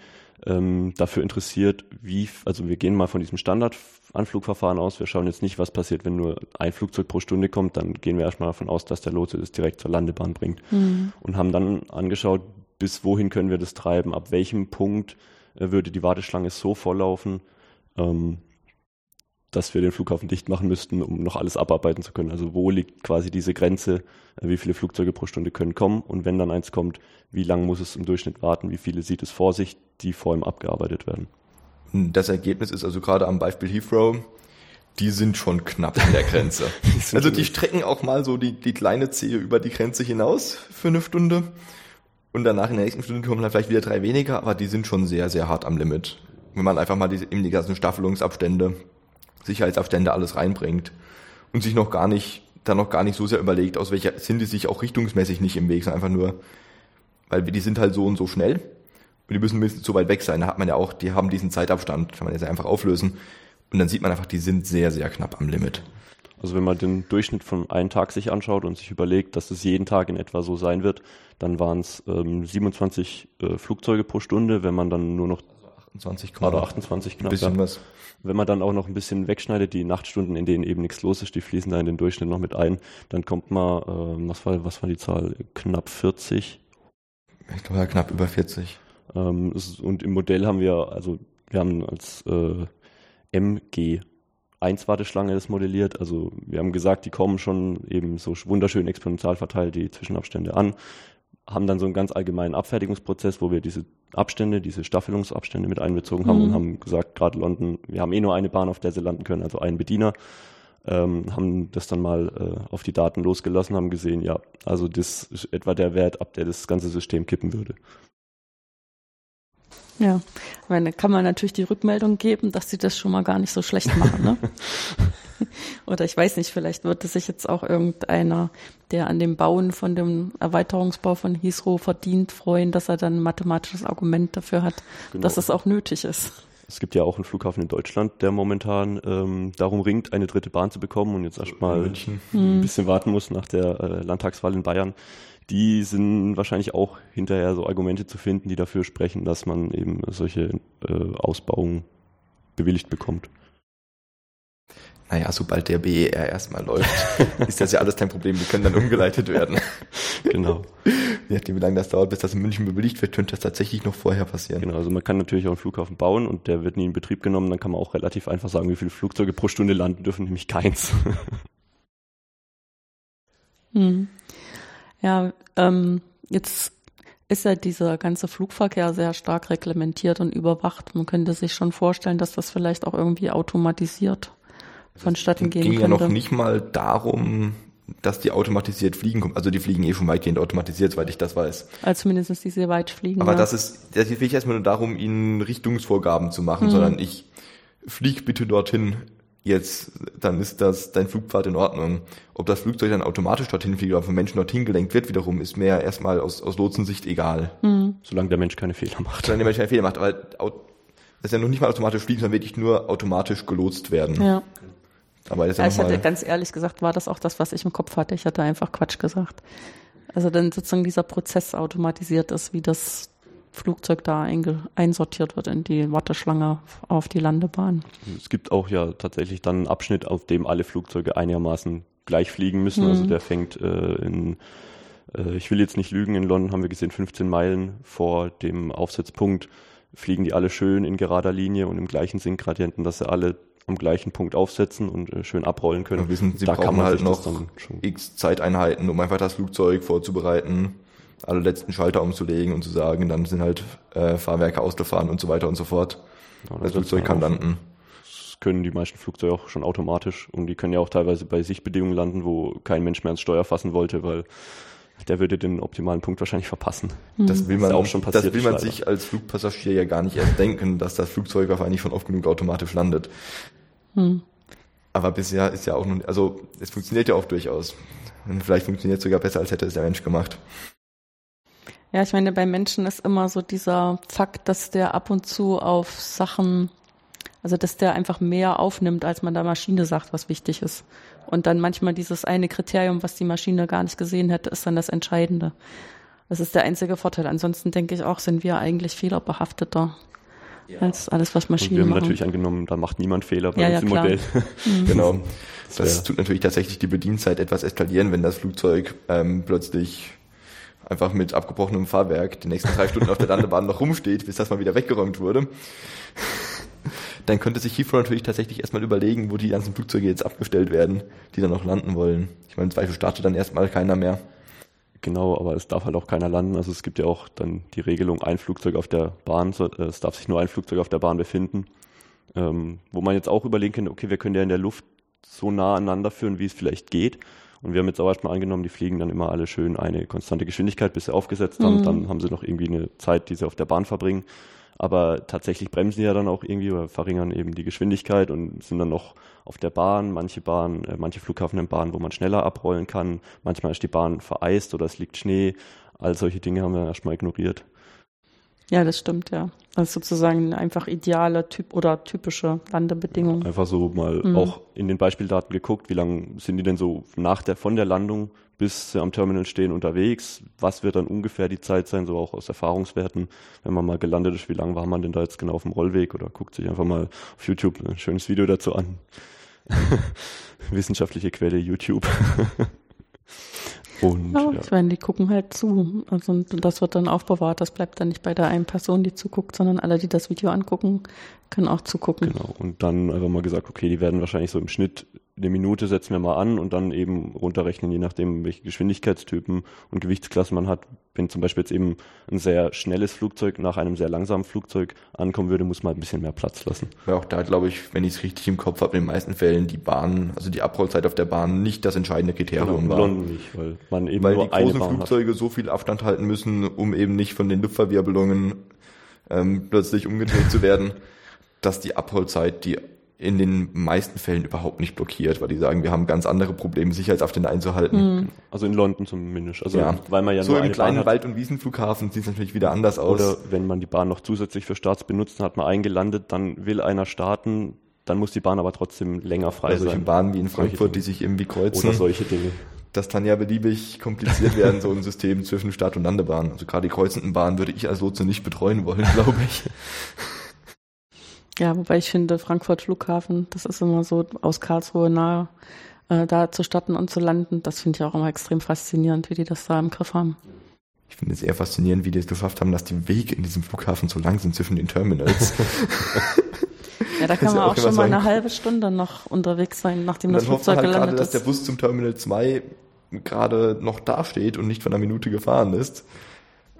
ähm, dafür interessiert, wie, also wir gehen mal von diesem Standardanflugverfahren aus. Wir schauen jetzt nicht, was passiert, wenn nur ein Flugzeug pro Stunde kommt. Dann gehen wir erstmal davon aus, dass der Lotse es direkt zur Landebahn bringt. Mhm. Und haben dann angeschaut, bis wohin können wir das treiben, ab welchem Punkt äh, würde die Warteschlange so volllaufen, ähm, dass wir den Flughafen dicht machen müssten, um noch alles abarbeiten zu können. Also wo liegt quasi diese Grenze, äh, wie viele Flugzeuge pro Stunde können kommen und wenn dann eins kommt, wie lange muss es im Durchschnitt warten, wie viele sieht es vor sich, die vor ihm abgearbeitet werden. Das Ergebnis ist also gerade am Beispiel Heathrow, Die sind schon knapp an der Grenze. also die strecken auch mal so die, die kleine Zehe über die Grenze hinaus für eine Stunde. Und danach in der nächsten Stunde kommen dann vielleicht wieder drei weniger, aber die sind schon sehr, sehr hart am Limit. Wenn man einfach mal die, eben die ganzen Staffelungsabstände, Sicherheitsabstände alles reinbringt und sich noch gar nicht, dann noch gar nicht so sehr überlegt, aus welcher sind die sich auch richtungsmäßig nicht im Weg, sondern einfach nur, weil die sind halt so und so schnell und die müssen mindestens so weit weg sein. Da hat man ja auch, die haben diesen Zeitabstand, kann man jetzt einfach auflösen. Und dann sieht man einfach, die sind sehr, sehr knapp am Limit. Also wenn man den Durchschnitt von einem Tag sich anschaut und sich überlegt, dass es jeden Tag in etwa so sein wird, dann waren es ähm, 27 äh, Flugzeuge pro Stunde. Wenn man dann nur noch 28, oder 28 knapp. Bisschen was. Wenn man dann auch noch ein bisschen wegschneidet, die Nachtstunden, in denen eben nichts los ist, die fließen da in den Durchschnitt noch mit ein, dann kommt man, äh, was war, was war die Zahl? Knapp 40. Ich glaube ja knapp über 40. Ähm, und im Modell haben wir, also wir haben als äh, MG 1 Warteschlange das modelliert. Also wir haben gesagt, die kommen schon eben so wunderschön exponentiell verteilt die Zwischenabstände an, haben dann so einen ganz allgemeinen Abfertigungsprozess, wo wir diese Abstände, diese Staffelungsabstände mit einbezogen haben mhm. und haben gesagt, gerade London, wir haben eh nur eine Bahn, auf der sie landen können, also einen Bediener. Ähm, haben das dann mal äh, auf die Daten losgelassen, haben gesehen, ja, also das ist etwa der Wert, ab der das ganze System kippen würde. Ja, ich meine, kann man natürlich die Rückmeldung geben, dass sie das schon mal gar nicht so schlecht machen. Ne? Oder ich weiß nicht, vielleicht würde sich jetzt auch irgendeiner, der an dem Bauen von dem Erweiterungsbau von Heathrow verdient, freuen, dass er dann ein mathematisches Argument dafür hat, genau. dass es auch nötig ist. Es gibt ja auch einen Flughafen in Deutschland, der momentan ähm, darum ringt, eine dritte Bahn zu bekommen und jetzt erstmal ein hm. bisschen warten muss nach der äh, Landtagswahl in Bayern die sind wahrscheinlich auch hinterher so Argumente zu finden, die dafür sprechen, dass man eben solche äh, Ausbauungen bewilligt bekommt. Naja, sobald der BER erstmal läuft, ist das ja alles kein Problem. Die können dann umgeleitet werden. Genau. Je nachdem, wie lange das dauert, bis das in München bewilligt wird, könnte das tatsächlich noch vorher passieren. Genau, also man kann natürlich auch einen Flughafen bauen und der wird nie in Betrieb genommen. Dann kann man auch relativ einfach sagen, wie viele Flugzeuge pro Stunde landen dürfen, nämlich keins. Hm. Ja, ähm, jetzt ist ja dieser ganze Flugverkehr sehr stark reglementiert und überwacht. Man könnte sich schon vorstellen, dass das vielleicht auch irgendwie automatisiert vonstatten gehen könnte. ging ja noch nicht mal darum, dass die automatisiert fliegen. Also die fliegen eh schon weitgehend automatisiert, soweit ich das weiß. Also mindestens die sehr weit fliegen. Aber ja. das ist, das geht nicht erstmal nur darum, ihnen Richtungsvorgaben zu machen, mhm. sondern ich flieg bitte dorthin jetzt, dann ist das dein Flugpfad in Ordnung. Ob das Flugzeug dann automatisch dorthin fliegt oder von Menschen dorthin gelenkt wird, wiederum ist mir erstmal aus, aus Lotsensicht egal. Mhm. Solange der Mensch keine Fehler macht. Solange der Mensch keine Fehler macht, aber das ist ja noch nicht mal automatisch fliegen, sondern wirklich nur automatisch gelotst werden. Ja. Aber das ja, ja ich hatte ganz ehrlich gesagt, war das auch das, was ich im Kopf hatte. Ich hatte einfach Quatsch gesagt. Also dann sozusagen dieser Prozess automatisiert ist, wie das Flugzeug da einsortiert wird in die Warteschlange auf die Landebahn. Es gibt auch ja tatsächlich dann einen Abschnitt, auf dem alle Flugzeuge einigermaßen gleich fliegen müssen. Also mhm. Also der fängt äh, in, äh, ich will jetzt nicht lügen, in London haben wir gesehen, 15 Meilen vor dem Aufsetzpunkt fliegen die alle schön in gerader Linie und im gleichen Sinkgradienten, dass sie alle am gleichen Punkt aufsetzen und äh, schön abrollen können. Ja, wissen, sie da brauchen kann man halt noch x Zeiteinheiten, um einfach das Flugzeug vorzubereiten alle letzten Schalter umzulegen und zu sagen, dann sind halt äh, Fahrwerke ausgefahren und so weiter und so fort. Ja, das Flugzeug kann landen. Das können die meisten Flugzeuge auch schon automatisch und die können ja auch teilweise bei Sichtbedingungen landen, wo kein Mensch mehr ans Steuer fassen wollte, weil der würde den optimalen Punkt wahrscheinlich verpassen. Mhm. Das will man, auch schon passiert, das will man sich als Flugpassagier ja gar nicht erst denken, dass das Flugzeug auf eigentlich schon oft genug automatisch landet. Mhm. Aber bisher ist ja auch nun, also es funktioniert ja auch durchaus. Und vielleicht funktioniert es sogar besser, als hätte es der Mensch gemacht. Ja, ich meine, bei Menschen ist immer so dieser Fakt, dass der ab und zu auf Sachen, also dass der einfach mehr aufnimmt, als man der Maschine sagt, was wichtig ist. Und dann manchmal dieses eine Kriterium, was die Maschine gar nicht gesehen hätte, ist dann das Entscheidende. Das ist der einzige Vorteil. Ansonsten denke ich auch, sind wir eigentlich fehlerbehafteter ja. als alles, was Maschinen machen. Wir haben machen. natürlich angenommen, da macht niemand Fehler bei ja, uns ja, Modell. Mhm. genau. Das tut natürlich tatsächlich die Bedienzeit etwas eskalieren, wenn das Flugzeug ähm, plötzlich einfach mit abgebrochenem Fahrwerk die nächsten drei Stunden auf der Landebahn noch rumsteht, bis das mal wieder weggeräumt wurde, dann könnte sich Heathrow natürlich tatsächlich erstmal überlegen, wo die ganzen Flugzeuge jetzt abgestellt werden, die dann noch landen wollen. Ich meine, Zweifel startet dann erstmal keiner mehr. Genau, aber es darf halt auch keiner landen. Also es gibt ja auch dann die Regelung, ein Flugzeug auf der Bahn, äh, es darf sich nur ein Flugzeug auf der Bahn befinden. Ähm, wo man jetzt auch überlegen könnte, okay, wir können ja in der Luft so nah aneinander führen, wie es vielleicht geht. Und wir haben jetzt auch erstmal angenommen, die fliegen dann immer alle schön eine konstante Geschwindigkeit, bis sie aufgesetzt haben. Mhm. Dann haben sie noch irgendwie eine Zeit, die sie auf der Bahn verbringen. Aber tatsächlich bremsen sie ja dann auch irgendwie oder verringern eben die Geschwindigkeit und sind dann noch auf der Bahn. Manche Bahnen, äh, manche Flughafen haben Bahnen, wo man schneller abrollen kann. Manchmal ist die Bahn vereist oder es liegt Schnee. All solche Dinge haben wir erstmal ignoriert. Ja, das stimmt, ja. Also sozusagen einfach ideale Typ oder typische Landebedingungen. Einfach so mal mhm. auch in den Beispieldaten geguckt, wie lange sind die denn so nach der, von der Landung bis sie am Terminal stehen unterwegs? Was wird dann ungefähr die Zeit sein, so auch aus Erfahrungswerten, wenn man mal gelandet ist, wie lange war man denn da jetzt genau auf dem Rollweg oder guckt sich einfach mal auf YouTube ein schönes Video dazu an. Wissenschaftliche Quelle YouTube. Und, ja, ja. Ich meine, die gucken halt zu. Also, das wird dann aufbewahrt. Das bleibt dann nicht bei der einen Person, die zuguckt, sondern alle, die das Video angucken, können auch zugucken. Genau. Und dann einfach mal gesagt, okay, die werden wahrscheinlich so im Schnitt eine Minute setzen wir mal an und dann eben runterrechnen, je nachdem, welche Geschwindigkeitstypen und Gewichtsklassen man hat. Wenn zum Beispiel jetzt eben ein sehr schnelles Flugzeug nach einem sehr langsamen Flugzeug ankommen würde, muss man ein bisschen mehr Platz lassen. Ja, auch da glaube ich, wenn ich es richtig im Kopf habe, in den meisten Fällen die Bahn, also die Abrollzeit auf der Bahn nicht das entscheidende Kriterium genau, war. nicht, weil man eben weil nur die großen Flugzeuge hat. so viel Abstand halten müssen, um eben nicht von den Luftverwirbelungen ähm, plötzlich umgedreht zu werden, dass die Abrollzeit die in den meisten Fällen überhaupt nicht blockiert, weil die sagen, wir haben ganz andere Probleme, Sicherheitsabstände einzuhalten. Mhm. Also in London zumindest. Also ja. weil man ja so nur im kleinen Wald- und Wiesenflughafen sieht es natürlich wieder anders aus. Oder wenn man die Bahn noch zusätzlich für Starts benutzt, dann hat man eingelandet, dann will einer starten, dann muss die Bahn aber trotzdem länger frei also sein. Solche Bahnen wie in Frankfurt, die sich irgendwie kreuzen. Oder solche Dinge. Das kann ja beliebig kompliziert werden, so ein System zwischen Start- und Landebahn. Also gerade die kreuzenden Bahnen würde ich als Lotse nicht betreuen wollen, glaube ich. Ja, wobei ich finde, Frankfurt Flughafen, das ist immer so aus Karlsruhe nahe, äh, da zu starten und zu landen. Das finde ich auch immer extrem faszinierend, wie die das da im Griff haben. Ich finde es eher faszinierend, wie die es geschafft haben, dass die Wege in diesem Flughafen so lang sind zwischen den Terminals. ja, da kann man auch, auch schon mal eine halbe Stunde noch unterwegs sein, nachdem das Flugzeug halt gelandet gerade, ist. dass der Bus zum Terminal 2 gerade noch dasteht und nicht von einer Minute gefahren ist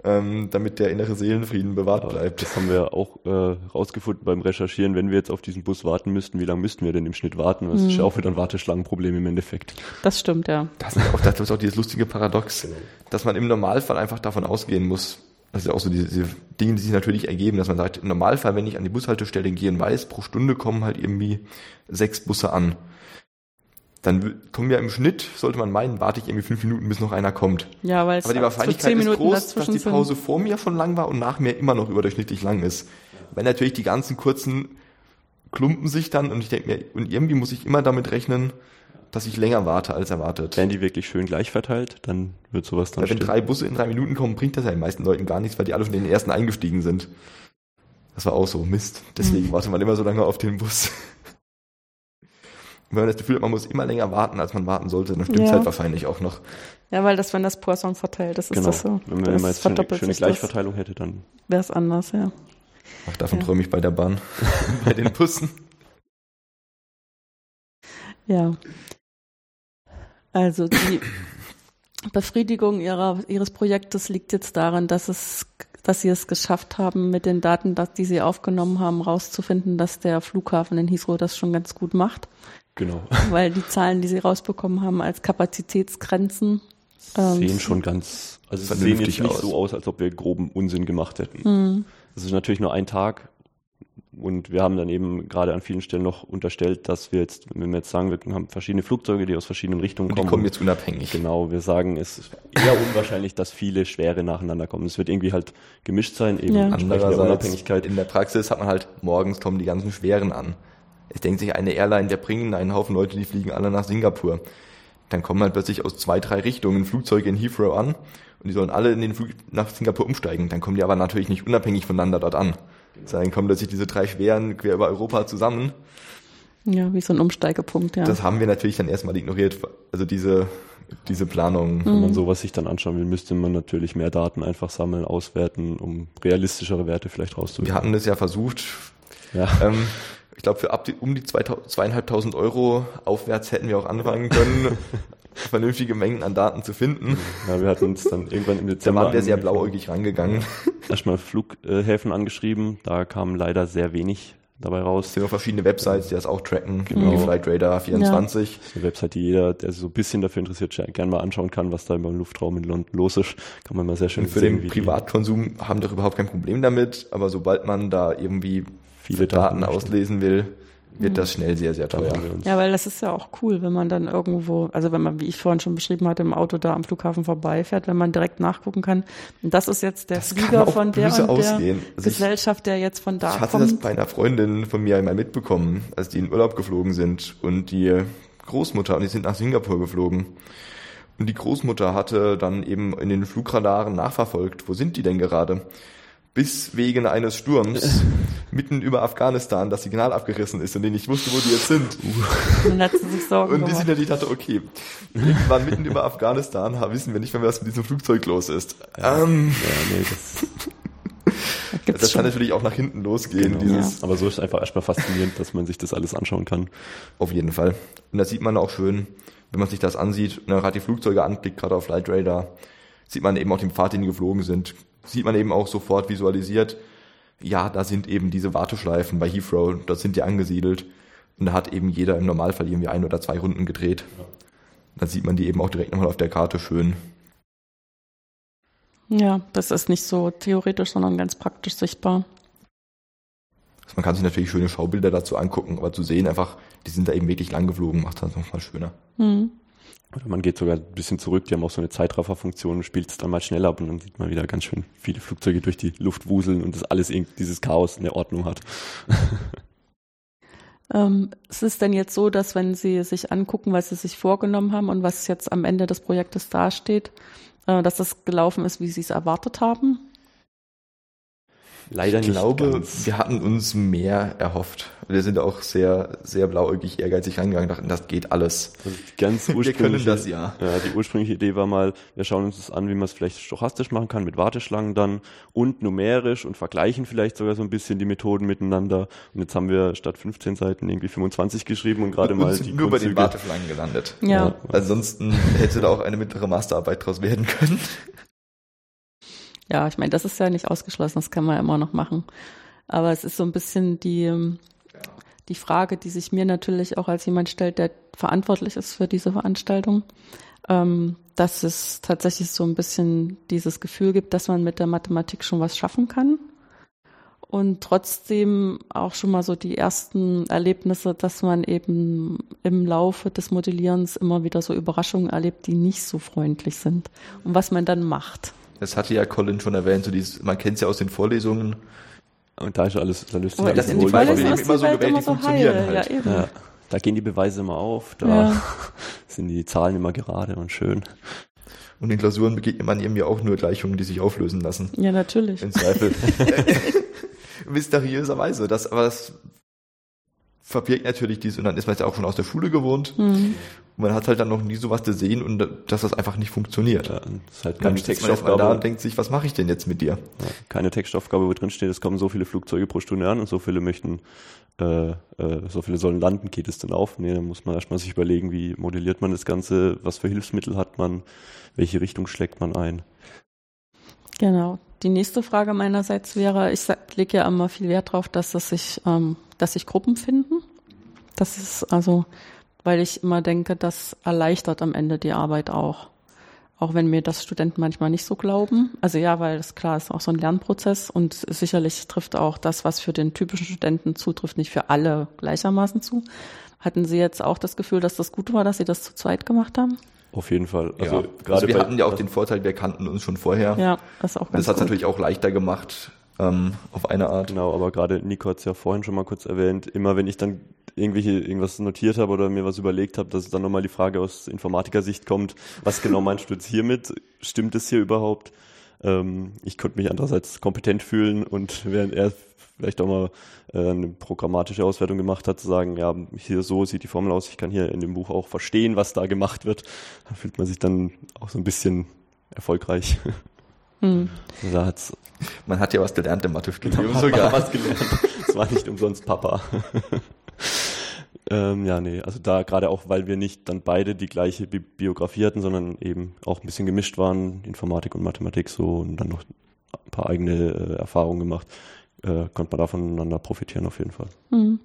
ähm, damit der innere Seelenfrieden bewahrt bleibt. Das haben wir auch äh, rausgefunden beim Recherchieren. Wenn wir jetzt auf diesen Bus warten müssten, wie lange müssten wir denn im Schnitt warten? Das mhm. ist ja auch wieder ein Warteschlangenproblem im Endeffekt. Das stimmt, ja. Das ist auch, das ist auch dieses lustige Paradox, dass man im Normalfall einfach davon ausgehen muss, das ist ja auch so diese, diese Dinge, die sich natürlich ergeben, dass man sagt, im Normalfall, wenn ich an die Bushaltestelle gehe und weiß, pro Stunde kommen halt irgendwie sechs Busse an dann kommen ja im Schnitt, sollte man meinen, warte ich irgendwie fünf Minuten, bis noch einer kommt. Ja, weil Aber die Wahrscheinlichkeit ist groß, dass die Pause vor mir schon lang war und nach mir immer noch überdurchschnittlich lang ist. Weil natürlich die ganzen kurzen klumpen sich dann und ich denke mir, und irgendwie muss ich immer damit rechnen, dass ich länger warte als erwartet. Wenn die wirklich schön gleich verteilt, dann wird sowas dann. Weil wenn drei Busse in drei Minuten kommen, bringt das ja den meisten Leuten gar nichts, weil die alle von den ersten eingestiegen sind. Das war auch so Mist. Deswegen mhm. wartet man immer so lange auf den Bus. Wenn man das Gefühl hat, man muss immer länger warten, als man warten sollte, dann stimmt es ja. halt wahrscheinlich auch noch. Ja, weil das, wenn das Poisson verteilt ist, genau. ist das so. Wenn man jetzt eine schöne Gleichverteilung hätte, dann wäre es anders, ja. Ach, davon ja. träume ich bei der Bahn, bei den Bussen. Ja. Also die Befriedigung ihrer, ihres Projektes liegt jetzt darin, dass es dass sie es geschafft haben, mit den Daten, die sie aufgenommen haben, rauszufinden, dass der Flughafen in Heathrow das schon ganz gut macht. Genau. Weil die Zahlen, die sie rausbekommen haben als Kapazitätsgrenzen, ähm, sehen schon ganz, also es sehen jetzt nicht aus. so aus, als ob wir groben Unsinn gemacht hätten. Mhm. Das ist natürlich nur ein Tag und wir haben dann eben gerade an vielen Stellen noch unterstellt, dass wir jetzt, wenn wir jetzt sagen, wir haben verschiedene Flugzeuge, die aus verschiedenen Richtungen und kommen. Die kommen jetzt unabhängig. Genau, wir sagen, es ist eher unwahrscheinlich, dass viele schwere nacheinander kommen. Es wird irgendwie halt gemischt sein, eben ja. Andererseits, der Unabhängigkeit. In der Praxis hat man halt, morgens kommen die ganzen schweren an. Es denkt sich eine Airline, der bringen einen Haufen Leute, die fliegen alle nach Singapur. Dann kommen halt plötzlich aus zwei, drei Richtungen Flugzeuge in Heathrow an und die sollen alle in den Flug nach Singapur umsteigen. Dann kommen die aber natürlich nicht unabhängig voneinander dort an. Dann kommen plötzlich diese drei Schweren quer über Europa zusammen. Ja, wie so ein Umsteigepunkt, ja. Das haben wir natürlich dann erstmal ignoriert. Also diese, diese Planung. Mhm. Wenn man sowas sich dann anschauen will, müsste man natürlich mehr Daten einfach sammeln, auswerten, um realistischere Werte vielleicht rauszuholen. Wir hatten das ja versucht. Ja. Ähm, ich glaube, für ab die, um die zweieinhalbtausend Euro aufwärts hätten wir auch anfangen können, vernünftige Mengen an Daten zu finden. Ja, wir hatten uns dann irgendwann im Dezember. Da waren wir sehr blauäugig rangegangen. Erstmal Flughäfen angeschrieben, da kam leider sehr wenig dabei raus. Es sind auch verschiedene Websites, die das auch tracken, Genau. wie Flightradar 24. Das ist eine Website, die jeder, der sich so ein bisschen dafür interessiert, gerne mal anschauen kann, was da im Luftraum in London los ist. Kann man mal sehr schön Und für sehen, den wie die- Privatkonsum haben doch überhaupt kein Problem damit, aber sobald man da irgendwie Viele Daten Daten auslesen will, wird das schnell sehr, sehr teuer. Ja, weil das ist ja auch cool, wenn man dann irgendwo, also wenn man, wie ich vorhin schon beschrieben hatte, im Auto da am Flughafen vorbeifährt, wenn man direkt nachgucken kann. Und das ist jetzt der Das Flieger von der und der ausgehen. Also ich- Gesellschaft, der jetzt von da Ich hatte das kommt. bei einer Freundin von mir einmal mitbekommen, als die in Urlaub geflogen sind und die Großmutter, und die sind nach Singapur geflogen. Und die Großmutter hatte dann eben in den Flugradaren nachverfolgt, wo sind die denn gerade? Bis wegen eines Sturms mitten über Afghanistan das Signal abgerissen ist und die nicht wusste, wo die jetzt sind. Dann hat sie sich Sorgen Und die sich natürlich dachte, okay, wir waren mitten über Afghanistan, wissen wir nicht mehr, was mit diesem Flugzeug los ist. Ähm, ja, nee, das, Da gibt's das kann natürlich auch nach hinten losgehen, genau. dieses Aber so ist es einfach erstmal faszinierend, dass man sich das alles anschauen kann. Auf jeden Fall. Und da sieht man auch schön, wenn man sich das ansieht, und dann gerade die Flugzeuge anklickt, gerade auf Flight Radar, sieht man eben auch den Pfad, den die geflogen sind. Sieht man eben auch sofort visualisiert, ja, da sind eben diese Warteschleifen bei Heathrow, dort sind die angesiedelt. Und da hat eben jeder im Normalfall irgendwie ein oder zwei Runden gedreht. Dann sieht man die eben auch direkt nochmal auf der Karte schön. Ja, das ist nicht so theoretisch, sondern ganz praktisch sichtbar. Also man kann sich natürlich schöne Schaubilder dazu angucken, aber zu sehen einfach, die sind da eben wirklich lang geflogen, macht das nochmal schöner. Hm. Oder man geht sogar ein bisschen zurück, die haben auch so eine Zeitrafferfunktion und spielt es dann mal schneller ab und dann sieht man wieder ganz schön viele Flugzeuge durch die Luft wuseln und das alles irgendwie dieses Chaos in der Ordnung hat. Ähm, es ist denn jetzt so, dass wenn Sie sich angucken, was Sie sich vorgenommen haben und was jetzt am Ende des Projektes dasteht, äh, dass das gelaufen ist, wie Sie es erwartet haben? Leider ich nicht glaube, ganz. wir hatten uns mehr erhofft. Wir sind auch sehr, sehr blauäugig ehrgeizig reingegangen, dachten, das geht alles. Also die ganz Wir ursprüngliche, können das ja. Ja, die ursprüngliche Idee war mal, wir schauen uns das an, wie man es vielleicht stochastisch machen kann, mit Warteschlangen dann und numerisch und vergleichen vielleicht sogar so ein bisschen die Methoden miteinander. Und jetzt haben wir statt 15 Seiten irgendwie 25 geschrieben und gerade Und mal sind die nur bei den Grundzüge- Warteschlangen gelandet. Ja. Ja. Ansonsten hätte da auch eine mittlere Masterarbeit draus werden können. Ja, ich meine, das ist ja nicht ausgeschlossen, das kann man immer noch machen. Aber es ist so ein bisschen die, ähm, die Frage, die sich mir natürlich auch als jemand stellt, der verantwortlich ist für diese Veranstaltung, ähm, dass es tatsächlich so ein bisschen dieses Gefühl gibt, dass man mit der Mathematik schon was schaffen kann. Und trotzdem auch schon mal so die ersten Erlebnisse, dass man eben im Laufe des Modellierens immer wieder so Überraschungen erlebt, die nicht so freundlich sind. Und was man dann macht. Das hatte ja Colin schon erwähnt, so dieses, man kennt es ja aus den Vorlesungen. Und da ist alles, da löst sich alles sind in die. Vorlesungen immer die so Welt gewählt, immer die so funktionieren heil. halt. Ja, eben. Ja, da gehen die Beweise immer auf, da Ja. sind die Zahlen immer gerade und schön. Und in Klausuren begegnet man eben ja auch nur Gleichungen, die sich auflösen lassen. Ja, natürlich. Im Zweifel. Mysteriöserweise. Das, aber das verbirgt natürlich dies, und dann ist man ja auch schon aus der Schule gewohnt. Hm. Und man hat halt dann noch nie sowas gesehen und dass das einfach nicht funktioniert. Ja, das ist halt Und dann keine sitzt man da Textaufgabe, und denkt sich, was mache ich denn jetzt mit dir? ja, keine Textaufgabe, wo drin steht, es kommen so viele Flugzeuge pro Stunde an und so viele möchten, äh, äh, so viele sollen landen, geht es denn auf? Nee, dann muss man erstmal sich überlegen, wie modelliert man das Ganze, was für Hilfsmittel hat man, welche Richtung schlägt man ein. Genau. Die nächste Frage meinerseits wäre, ich lege ja immer viel Wert darauf, dass es sich, ähm, dass sich Gruppen finden. Das ist also, weil ich immer denke, das erleichtert am Ende die Arbeit auch. Auch wenn mir das Studenten manchmal nicht so glauben. Also ja, weil das klar ist auch so ein Lernprozess und sicherlich trifft auch das, was für den typischen Studenten zutrifft, nicht für alle gleichermaßen zu. Hatten Sie jetzt auch das Gefühl, dass das gut war, dass Sie das zu zweit gemacht haben? Auf jeden Fall. Also Also, gerade also wir bei- hatten ja auch den Vorteil, wir kannten uns schon vorher. Ja, das ist auch ganz das hat es natürlich auch leichter gemacht, ähm, auf eine Art. Genau, aber gerade Nico hat es ja vorhin schon mal kurz erwähnt, immer wenn ich dann irgendwelche irgendwas notiert habe oder mir was überlegt habe, dass dann nochmal die Frage aus Informatikersicht kommt, was genau meinst du jetzt hiermit? Stimmt es hier überhaupt? Ähm, ich konnte mich andererseits kompetent fühlen und während er vielleicht auch mal äh, eine programmatische Auswertung gemacht hat, zu sagen, ja, hier so sieht die Formel aus, ich kann hier in dem Buch auch verstehen, was da gemacht wird, da fühlt man sich dann auch so ein bisschen erfolgreich. Hm. hat's Man hat ja was gelernt im Mathestudium sogar. was gelernt. Es war nicht umsonst Papa. ähm, ja, nee, also da gerade auch, weil wir nicht dann beide die gleiche Bi Biografie hatten, sondern eben auch ein bisschen gemischt waren, Informatik und Mathematik so und dann noch ein paar eigene äh, Erfahrungen gemacht, äh, konnte man da voneinander profitieren auf jeden Fall. Mhm.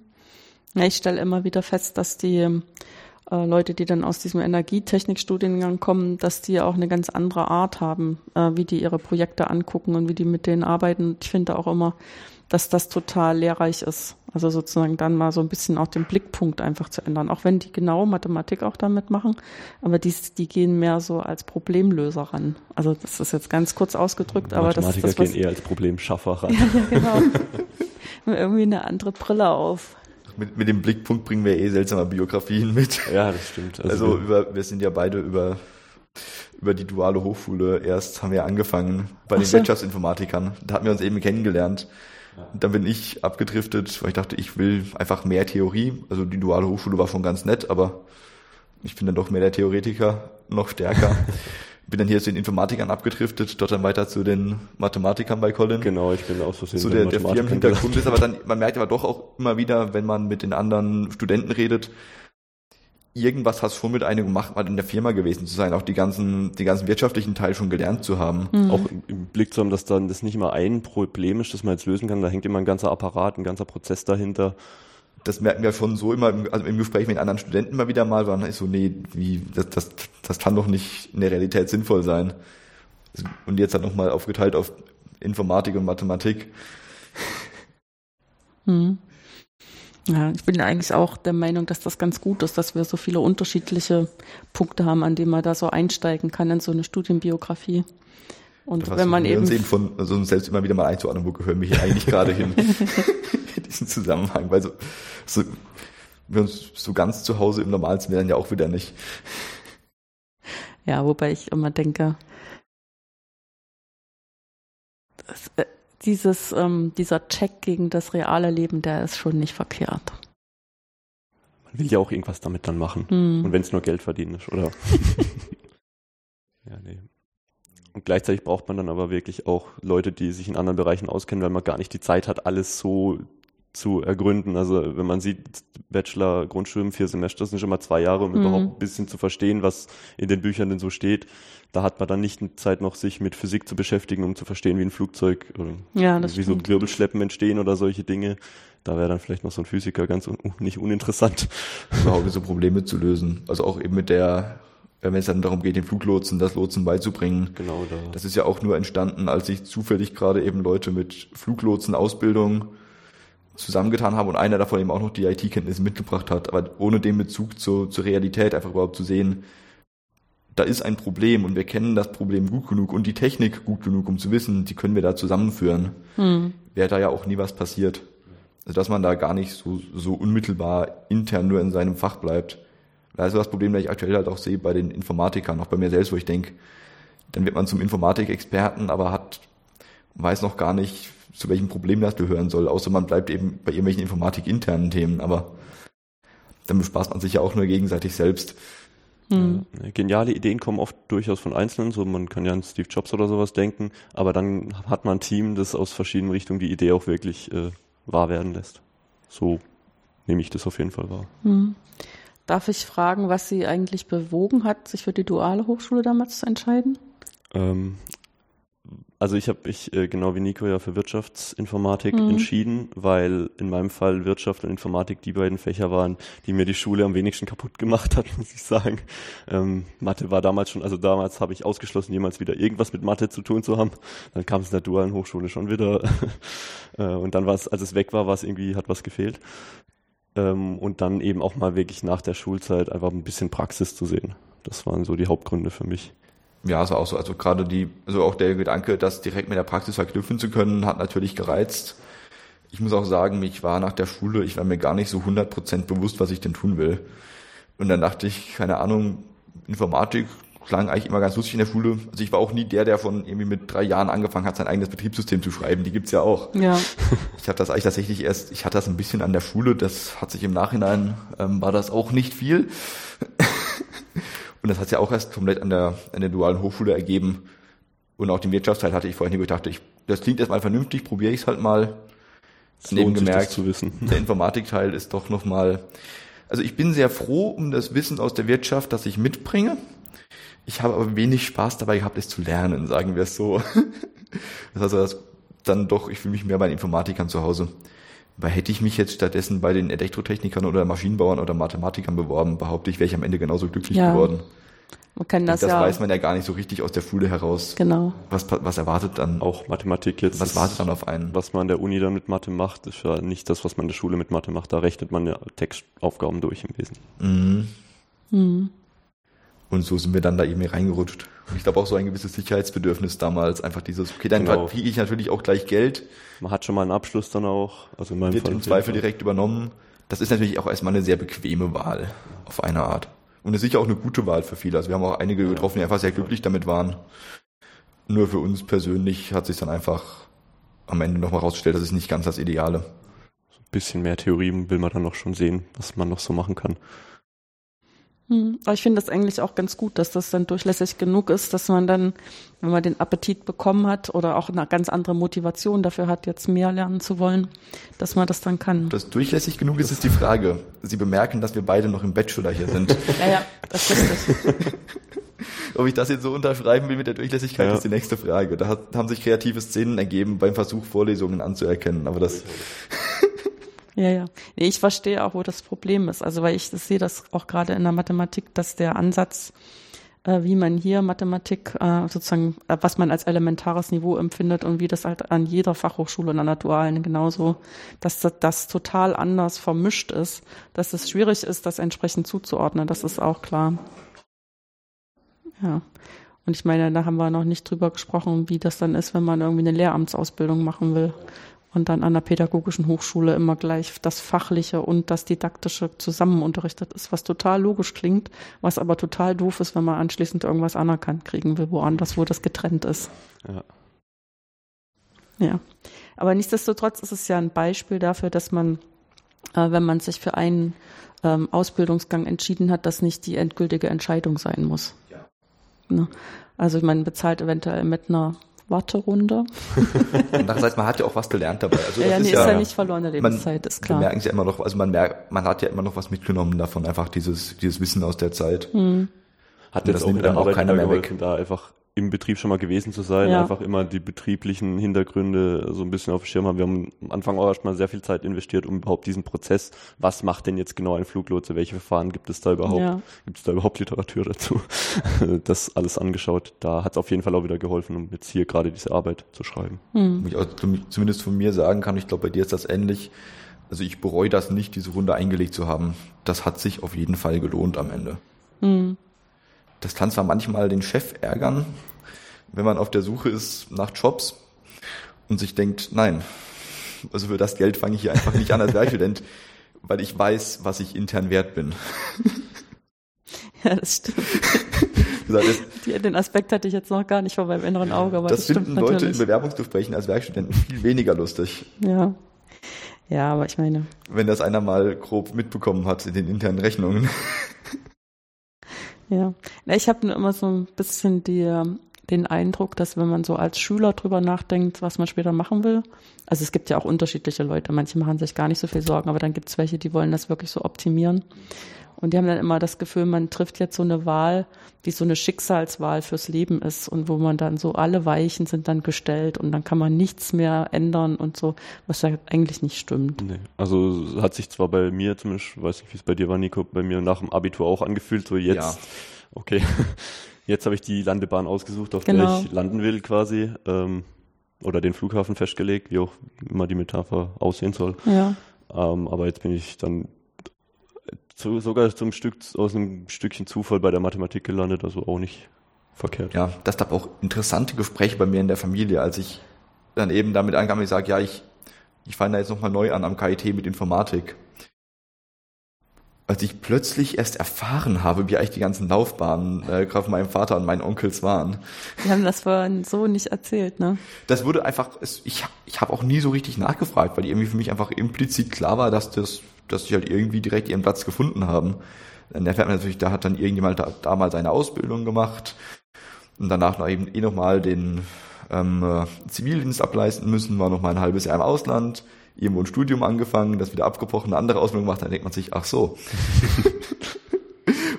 Ja, ich stelle immer wieder fest, dass die äh, Leute, die dann aus diesem Energietechnikstudiengang kommen, dass die auch eine ganz andere Art haben, äh, wie die ihre Projekte angucken und wie die mit denen arbeiten. Ich finde auch immer, dass das total lehrreich ist. Also sozusagen dann mal so ein bisschen auch den Blickpunkt einfach zu ändern. Auch wenn die genau Mathematik auch damit machen, aber die, die gehen mehr so als Problemlöser ran. Also das ist jetzt ganz kurz ausgedrückt, aber das ist das, was, gehen eher als Problemschaffer ran. ja, ja, genau. irgendwie eine andere Brille auf. Mit, mit dem Blickpunkt bringen wir eh seltsame Biografien mit. Ja, das stimmt. Also, also über, wir sind ja beide über über die duale Hochschule erst haben wir angefangen bei den so. Wirtschaftsinformatikern. Da hatten wir uns eben kennengelernt. Und dann bin ich abgedriftet, weil ich dachte, ich will einfach mehr Theorie. Also die duale Hochschule war schon ganz nett, aber ich bin dann doch mehr der Theoretiker, noch stärker. bin dann hier zu den Informatikern abgedriftet, dort dann weiter zu den Mathematikern bei Colin. Genau, ich bin auch so so der, der Firmenhintergrund ist, aber dann, man merkt aber doch auch immer wieder, wenn man mit den anderen Studenten redet, irgendwas hast schon mit einem gemacht, mal in der Firma gewesen zu sein, auch die ganzen, die ganzen wirtschaftlichen Teil schon gelernt zu haben. Mhm. Auch im Blick zu haben, dass dann das nicht immer ein Problem ist, das man jetzt lösen kann, da hängt immer ein ganzer Apparat, ein ganzer Prozess dahinter. Das merken wir schon so immer, also im Gespräch mit anderen Studenten mal wieder mal, waren ist so, nee, wie, das, das, das kann doch nicht in der Realität sinnvoll sein. Und jetzt hat nochmal aufgeteilt auf Informatik und Mathematik. Mhm. Ja, ich bin eigentlich auch der Meinung, dass das ganz gut ist, dass wir so viele unterschiedliche Punkte haben, an denen man da so einsteigen kann in so eine Studienbiografie. Und wenn man eben, eben von also uns selbst immer wieder mal einzuordnen, wo gehören wir hier eigentlich gerade hin in diesem Zusammenhang, weil so, so wir uns so ganz zu Hause im Normalsten wären ja auch wieder nicht. Ja, wobei ich immer denke, das, äh, dieses, ähm, dieser Check gegen das reale Leben, der ist schon nicht verkehrt. Man will ja auch irgendwas damit dann machen. Hm. Und wenn es nur Geld verdienen ist, oder? ja, nee. Und gleichzeitig braucht man dann aber wirklich auch Leute, die sich in anderen Bereichen auskennen, weil man gar nicht die Zeit hat, alles so zu ergründen. Also wenn man sieht, Bachelor, Grundstudium, vier Semester sind schon mal zwei Jahre, um mhm. überhaupt ein bisschen zu verstehen, was in den Büchern denn so steht. Da hat man dann nicht Zeit noch, sich mit Physik zu beschäftigen, um zu verstehen, wie ein Flugzeug oder ja, wie stimmt. so Wirbelschleppen entstehen oder solche Dinge. Da wäre dann vielleicht noch so ein Physiker ganz un nicht uninteressant. Überhaupt so Probleme zu lösen. Also auch eben mit der wenn es dann darum geht, den Fluglotsen das Lotsen beizubringen. Genau, da. Das ist ja auch nur entstanden, als sich zufällig gerade eben Leute mit Fluglotsen-Ausbildung zusammengetan haben und einer davon eben auch noch die IT-Kenntnisse mitgebracht hat, aber ohne den Bezug zu, zur Realität einfach überhaupt zu sehen, da ist ein Problem und wir kennen das Problem gut genug und die Technik gut genug, um zu wissen, die können wir da zusammenführen, hm. wäre da ja auch nie was passiert. Also dass man da gar nicht so, so unmittelbar intern nur in seinem Fach bleibt. Das ist das Problem, das ich aktuell halt auch sehe bei den Informatikern, auch bei mir selbst, wo ich denke, dann wird man zum Informatikexperten, aber hat, weiß noch gar nicht, zu welchem Problem das gehören soll, außer man bleibt eben bei irgendwelchen Informatik-internen Themen, aber dann bespaßt man sich ja auch nur gegenseitig selbst. Hm. Geniale Ideen kommen oft durchaus von Einzelnen, so man kann ja an Steve Jobs oder sowas denken, aber dann hat man ein Team, das aus verschiedenen Richtungen die Idee auch wirklich äh, wahr werden lässt. So nehme ich das auf jeden Fall wahr. Hm. Darf ich fragen, was Sie eigentlich bewogen hat, sich für die duale Hochschule damals zu entscheiden? Ähm, also ich habe mich äh, genau wie Nico ja für Wirtschaftsinformatik mhm. entschieden, weil in meinem Fall Wirtschaft und Informatik die beiden Fächer waren, die mir die Schule am wenigsten kaputt gemacht hat, muss ich sagen. Ähm, Mathe war damals schon, also damals habe ich ausgeschlossen, jemals wieder irgendwas mit Mathe zu tun zu haben. Dann kam es in der dualen Hochschule schon wieder. äh, und dann war es, als es weg war, war es irgendwie, hat was gefehlt. Ähm, und dann eben auch mal wirklich nach der Schulzeit einfach ein bisschen Praxis zu sehen. Das waren so die Hauptgründe für mich ja, also auch so, also gerade die, also auch der Gedanke, das direkt mit der Praxis verknüpfen zu können, hat natürlich gereizt. Ich muss auch sagen, ich war nach der Schule, ich war mir gar nicht so 100% bewusst, was ich denn tun will. Und dann dachte ich, keine Ahnung, Informatik klang eigentlich immer ganz lustig in der Schule. Also ich war auch nie der, der von irgendwie mit drei Jahren angefangen hat, sein eigenes Betriebssystem zu schreiben. Die gibt's ja auch. Ja. Ich habe das eigentlich tatsächlich erst, ich hatte das ein bisschen an der Schule, das hat sich im Nachhinein, ähm, war das auch nicht viel. Und das hat sich ja auch erst komplett an der, an der dualen Hochschule ergeben. Und auch den Wirtschaftsteil hatte ich vorhin nicht, wo ich das klingt erstmal vernünftig, probiere ich es halt mal. Neben gemerkt, zu wissen. der Informatikteil ist doch nochmal, also ich bin sehr froh um das Wissen aus der Wirtschaft, das ich mitbringe. Ich habe aber wenig Spaß dabei gehabt, es zu lernen, sagen wir es so. Das ist also das dann doch, ich fühle mich mehr bei den Informatikern zu Hause. Weil hätte ich mich jetzt stattdessen bei den Elektrotechnikern oder Maschinenbauern oder Mathematikern beworben, behaupte ich, wäre ich am Ende genauso glücklich Ja. geworden. Man kann das, Das, ja. weiß man ja gar nicht so richtig aus der Schule heraus. Genau. Was, was erwartet dann? Auch Mathematik jetzt. was wartet dann auf einen? Was man an der Uni dann mit Mathe macht, ist ja nicht das, was man in der Schule mit Mathe macht. Da rechnet man ja Textaufgaben durch im Wesentlichen. Mhm. Mhm. Und so sind wir dann da eben reingerutscht. Und ich glaube auch so ein gewisses Sicherheitsbedürfnis damals, einfach dieses, okay, dann Genau. kriege ich natürlich auch gleich Geld, Man hat schon mal einen Abschluss dann auch. Also in meinem wird Fall im Zweifel direkt übernommen. Das ist natürlich auch erstmal eine sehr bequeme Wahl, auf eine Art. Und ist sicher auch eine gute Wahl für viele. Also wir haben auch einige getroffen, die einfach sehr glücklich damit waren. Nur für uns persönlich hat sich dann einfach am Ende nochmal rausgestellt, das ist nicht ganz das Ideale. Ein bisschen mehr Theorie will man dann noch schon sehen, was man noch so machen kann. Hm. Aber ich finde das eigentlich auch ganz gut, dass das dann durchlässig genug ist, dass man dann, wenn man den Appetit bekommen hat oder auch eine ganz andere Motivation dafür hat, jetzt mehr lernen zu wollen, dass man das dann kann. Ob das durchlässig genug ist, ist die Frage. Sie bemerken, dass wir beide noch im Bachelor hier sind. Ja, ja, das ist richtig. Ob ich das jetzt so unterschreiben will mit der Durchlässigkeit, Ja. ist die nächste Frage. Da hat, haben sich kreative Szenen ergeben beim Versuch, Vorlesungen anzuerkennen. Aber das, Ja, ja. Nee, ich verstehe auch, wo das Problem ist. Also, weil ich das sehe das auch gerade in der Mathematik, dass der Ansatz, äh, wie man hier Mathematik äh, sozusagen, äh, was man als elementares Niveau empfindet und wie das halt an jeder Fachhochschule und an der Dualen genauso, dass das, das total anders vermischt ist, dass es schwierig ist, das entsprechend zuzuordnen. Das ist auch klar. Ja. Und ich meine, da haben wir noch nicht drüber gesprochen, wie das dann ist, wenn man irgendwie eine Lehramtsausbildung machen will und dann an der pädagogischen Hochschule immer gleich das Fachliche und das Didaktische zusammen unterrichtet ist, was total logisch klingt, was aber total doof ist, wenn man anschließend irgendwas anerkannt kriegen will, woanders, wo das getrennt ist. Ja. Ja. Aber nichtsdestotrotz ist es ja ein Beispiel dafür, dass man, äh, wenn man sich für einen ähm, Ausbildungsgang entschieden hat, das nicht die endgültige Entscheidung sein muss. Ne? Also man bezahlt eventuell mit einer Warterunde. andererseits, man hat ja auch was gelernt dabei. Also Ja, das ja, nee, ist ist ja, ja nicht verlorene Lebenszeit, ist wir klar. merken es ja immer noch, also man merkt, man hat ja immer noch was mitgenommen davon, einfach dieses, dieses Wissen aus der Zeit. Hm. Hat jetzt das auch in der auch Arbeit keiner mehr geholfen, da einfach im Betrieb schon mal gewesen zu sein, Ja. einfach immer die betrieblichen Hintergründe so ein bisschen auf dem Schirm haben. Wir haben am Anfang auch erstmal sehr viel Zeit investiert, um überhaupt diesen Prozess, was macht denn jetzt genau ein Fluglotse, welche Verfahren gibt es da überhaupt, Ja. gibt es da überhaupt Literatur dazu, das alles angeschaut. Da hat es auf jeden Fall auch wieder geholfen, um jetzt hier gerade diese Arbeit zu schreiben. Hm. Wo ich auch zum- zumindest von mir sagen kann, ich glaube, bei dir ist das ähnlich. Also ich bereue das nicht, diese Runde eingelegt zu haben. Das hat sich auf jeden Fall gelohnt am Ende. Hm. Das kann zwar manchmal den Chef ärgern, wenn man auf der Suche ist nach Jobs und sich denkt, nein, also für das Geld fange ich hier einfach nicht an als Werkstudent, weil ich weiß, was ich intern wert bin. Ja, das stimmt. Die, den Aspekt hatte ich jetzt noch gar nicht vor meinem inneren Auge, aber das, das finden Leute in natürlich. Bewerbungsgesprächen als Werkstudenten viel weniger lustig, Ja. Ja, aber ich meine, wenn das einer mal grob mitbekommen hat in den internen Rechnungen. Ja. Ich habe immer so ein bisschen die, ähm, den Eindruck, dass wenn man so als Schüler drüber nachdenkt, was man später machen will, also es gibt ja auch unterschiedliche Leute, manche machen sich gar nicht so viel Sorgen, aber dann gibt es welche, die wollen das wirklich so optimieren. Und die haben dann immer das Gefühl, man trifft jetzt so eine Wahl, die so eine Schicksalswahl fürs Leben ist und wo man dann so alle Weichen sind dann gestellt und dann kann man nichts mehr ändern und so, was ja eigentlich nicht stimmt. Nee. Also hat sich zwar bei mir zumindest, weiß nicht, wie es bei dir war, Nico, bei mir nach dem Abitur auch angefühlt, so jetzt, Ja. okay, jetzt habe ich die Landebahn ausgesucht, auf Genau. der ich landen will quasi, ähm, oder den Flughafen festgelegt, wie auch immer die Metapher aussehen soll. Ja. Ähm, aber jetzt bin ich dann zu, sogar zum Stück aus einem Stückchen Zufall bei der Mathematik gelandet, also auch nicht verkehrt. Ja, das gab auch interessante Gespräche bei mir in der Familie, als ich dann eben damit ankam, ich sage, ja, ich, ich fange da jetzt nochmal neu an am KIT mit Informatik. Als ich plötzlich erst erfahren habe, wie eigentlich die ganzen Laufbahnen äh, gerade von meinem Vater und meinen Onkels waren. Wir haben das vorhin so nicht erzählt, ne? Das wurde einfach, es, ich, ich habe auch nie so richtig nachgefragt, weil irgendwie für mich einfach implizit klar war, dass das, dass sie halt irgendwie direkt ihren Platz gefunden haben. Dann erfährt man natürlich, da hat dann irgendjemand da, damals eine Ausbildung gemacht und danach noch eben eh nochmal den ähm, äh, Zivildienst ableisten müssen, war noch mal ein halbes Jahr im Ausland, irgendwo ein Studium angefangen, das wieder abgebrochen, eine andere Ausbildung gemacht, dann denkt man sich, ach so.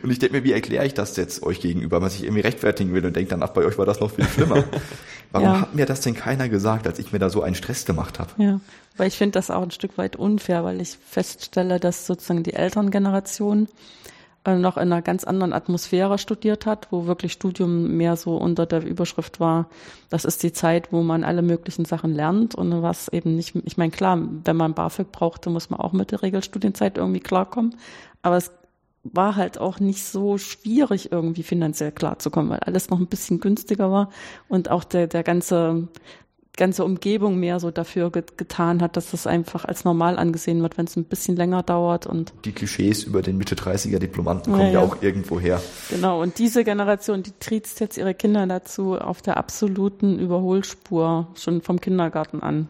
und ich denke mir, wie erkläre ich das jetzt euch gegenüber, was ich irgendwie rechtfertigen will und denke dann, ach, bei euch war das noch viel schlimmer. Warum ja. hat mir das denn keiner gesagt, als ich mir da so einen Stress gemacht habe? Ja, weil ich finde das auch ein Stück weit unfair, weil ich feststelle, dass sozusagen die Elterngeneration äh, noch in einer ganz anderen Atmosphäre studiert hat, wo wirklich Studium mehr so unter der Überschrift war, das ist die Zeit, wo man alle möglichen Sachen lernt und was eben nicht, ich meine, klar, wenn man BAföG brauchte, muss man auch mit der Regelstudienzeit irgendwie klarkommen, aber es war halt auch nicht so schwierig, irgendwie finanziell klarzukommen, weil alles noch ein bisschen günstiger war und auch der, der ganze ganze Umgebung mehr so dafür get getan hat, dass das einfach als normal angesehen wird, wenn es ein bisschen länger dauert und die Klischees über den Mitte 30er Diplomanten kommen ja, ja. ja auch irgendwo her. Genau und diese Generation, die triezt jetzt ihre Kinder dazu auf der absoluten Überholspur schon vom Kindergarten an.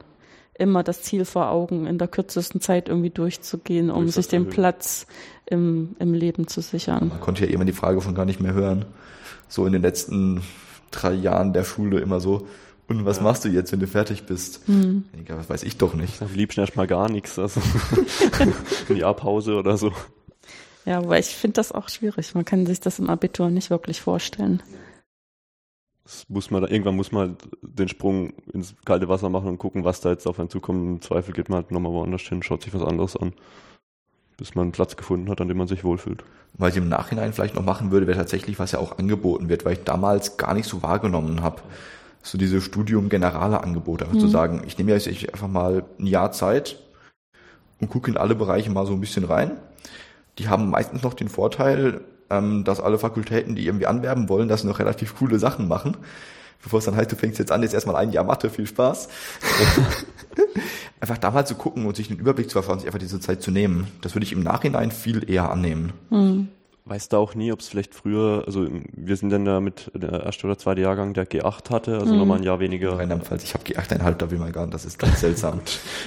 Immer das Ziel vor Augen, in der kürzesten Zeit irgendwie durchzugehen, um sich den Platz im, im Leben zu sichern. Man konnte ja immer die Frage von gar nicht mehr hören. So in den letzten drei Jahren der Schule immer so, und was ja. machst du jetzt, wenn du fertig bist? Mhm. Ja, was weiß ich doch nicht. Am liebsten erstmal gar nichts, also ein Jahr Pause oder so. Ja, aber ich finde das auch schwierig. Man kann sich das im Abitur nicht wirklich vorstellen. Das muss man, irgendwann muss man halt den Sprung ins kalte Wasser machen und gucken, was da jetzt auf einen zukommt. Im Zweifel geht man halt nochmal woanders hin, schaut sich was anderes an, bis man einen Platz gefunden hat, an dem man sich wohlfühlt. Was ich im Nachhinein vielleicht noch machen würde, wäre tatsächlich, was ja auch angeboten wird, weil ich damals gar nicht so wahrgenommen habe so diese Studium generale Angebote, einfach mhm. zu sagen, ich nehme jetzt einfach mal ein Jahr Zeit und gucke in alle Bereiche mal so ein bisschen rein. Die haben meistens noch den Vorteil, ähm, dass alle Fakultäten, die irgendwie anwerben wollen, das noch relativ coole Sachen machen. Bevor es dann heißt, du fängst jetzt an, jetzt erstmal ein Jahr Mathe, viel Spaß. einfach da mal zu gucken und sich einen Überblick zu verschaffen, sich einfach diese Zeit zu nehmen. Das würde ich im Nachhinein viel eher annehmen. Mhm weiß da auch nie, ob es vielleicht früher, also wir sind dann da mit der erste oder zweite Jahrgang, der G8 hatte, also mhm. nochmal ein Jahr weniger. Rheinland-Pfalz, ich habe G8,5, da will man gar nicht, das ist ganz seltsam.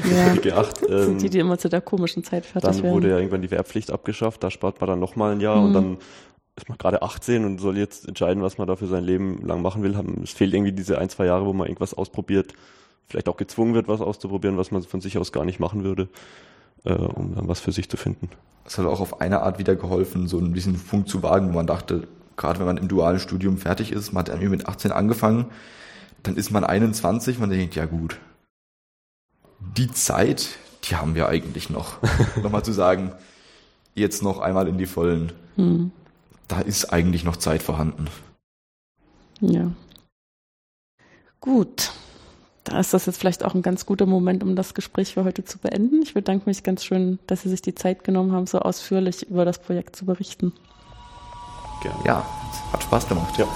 ja, die G8, ähm, sind die, die immer zu der komischen Zeit fertig Dann werden. wurde ja irgendwann die Wehrpflicht abgeschafft, da spart man dann nochmal ein Jahr mhm. und dann ist man gerade 18 und soll jetzt entscheiden, was man da für sein Leben lang machen will. Es fehlt irgendwie diese ein, zwei Jahre, wo man irgendwas ausprobiert, vielleicht auch gezwungen wird, was auszuprobieren, was man von sich aus gar nicht machen würde äh, um dann was für sich zu finden. Es hat auch auf eine Art wieder geholfen, so ein bisschen Funk zu wagen, wo man dachte, gerade wenn man im dualen Studium fertig ist, man hat irgendwie mit 18 angefangen, dann ist man 21, man denkt, ja gut, die Zeit, die haben wir eigentlich noch. Nochmal zu sagen, jetzt noch einmal in die Vollen. Hm. Da ist eigentlich noch Zeit vorhanden. Ja. Gut. Da ist das jetzt vielleicht auch ein ganz guter Moment, um das Gespräch für heute zu beenden. Ich bedanke mich ganz schön, dass Sie sich die Zeit genommen haben, so ausführlich über das Projekt zu berichten. Gerne. Ja, hat Spaß gemacht. Ja.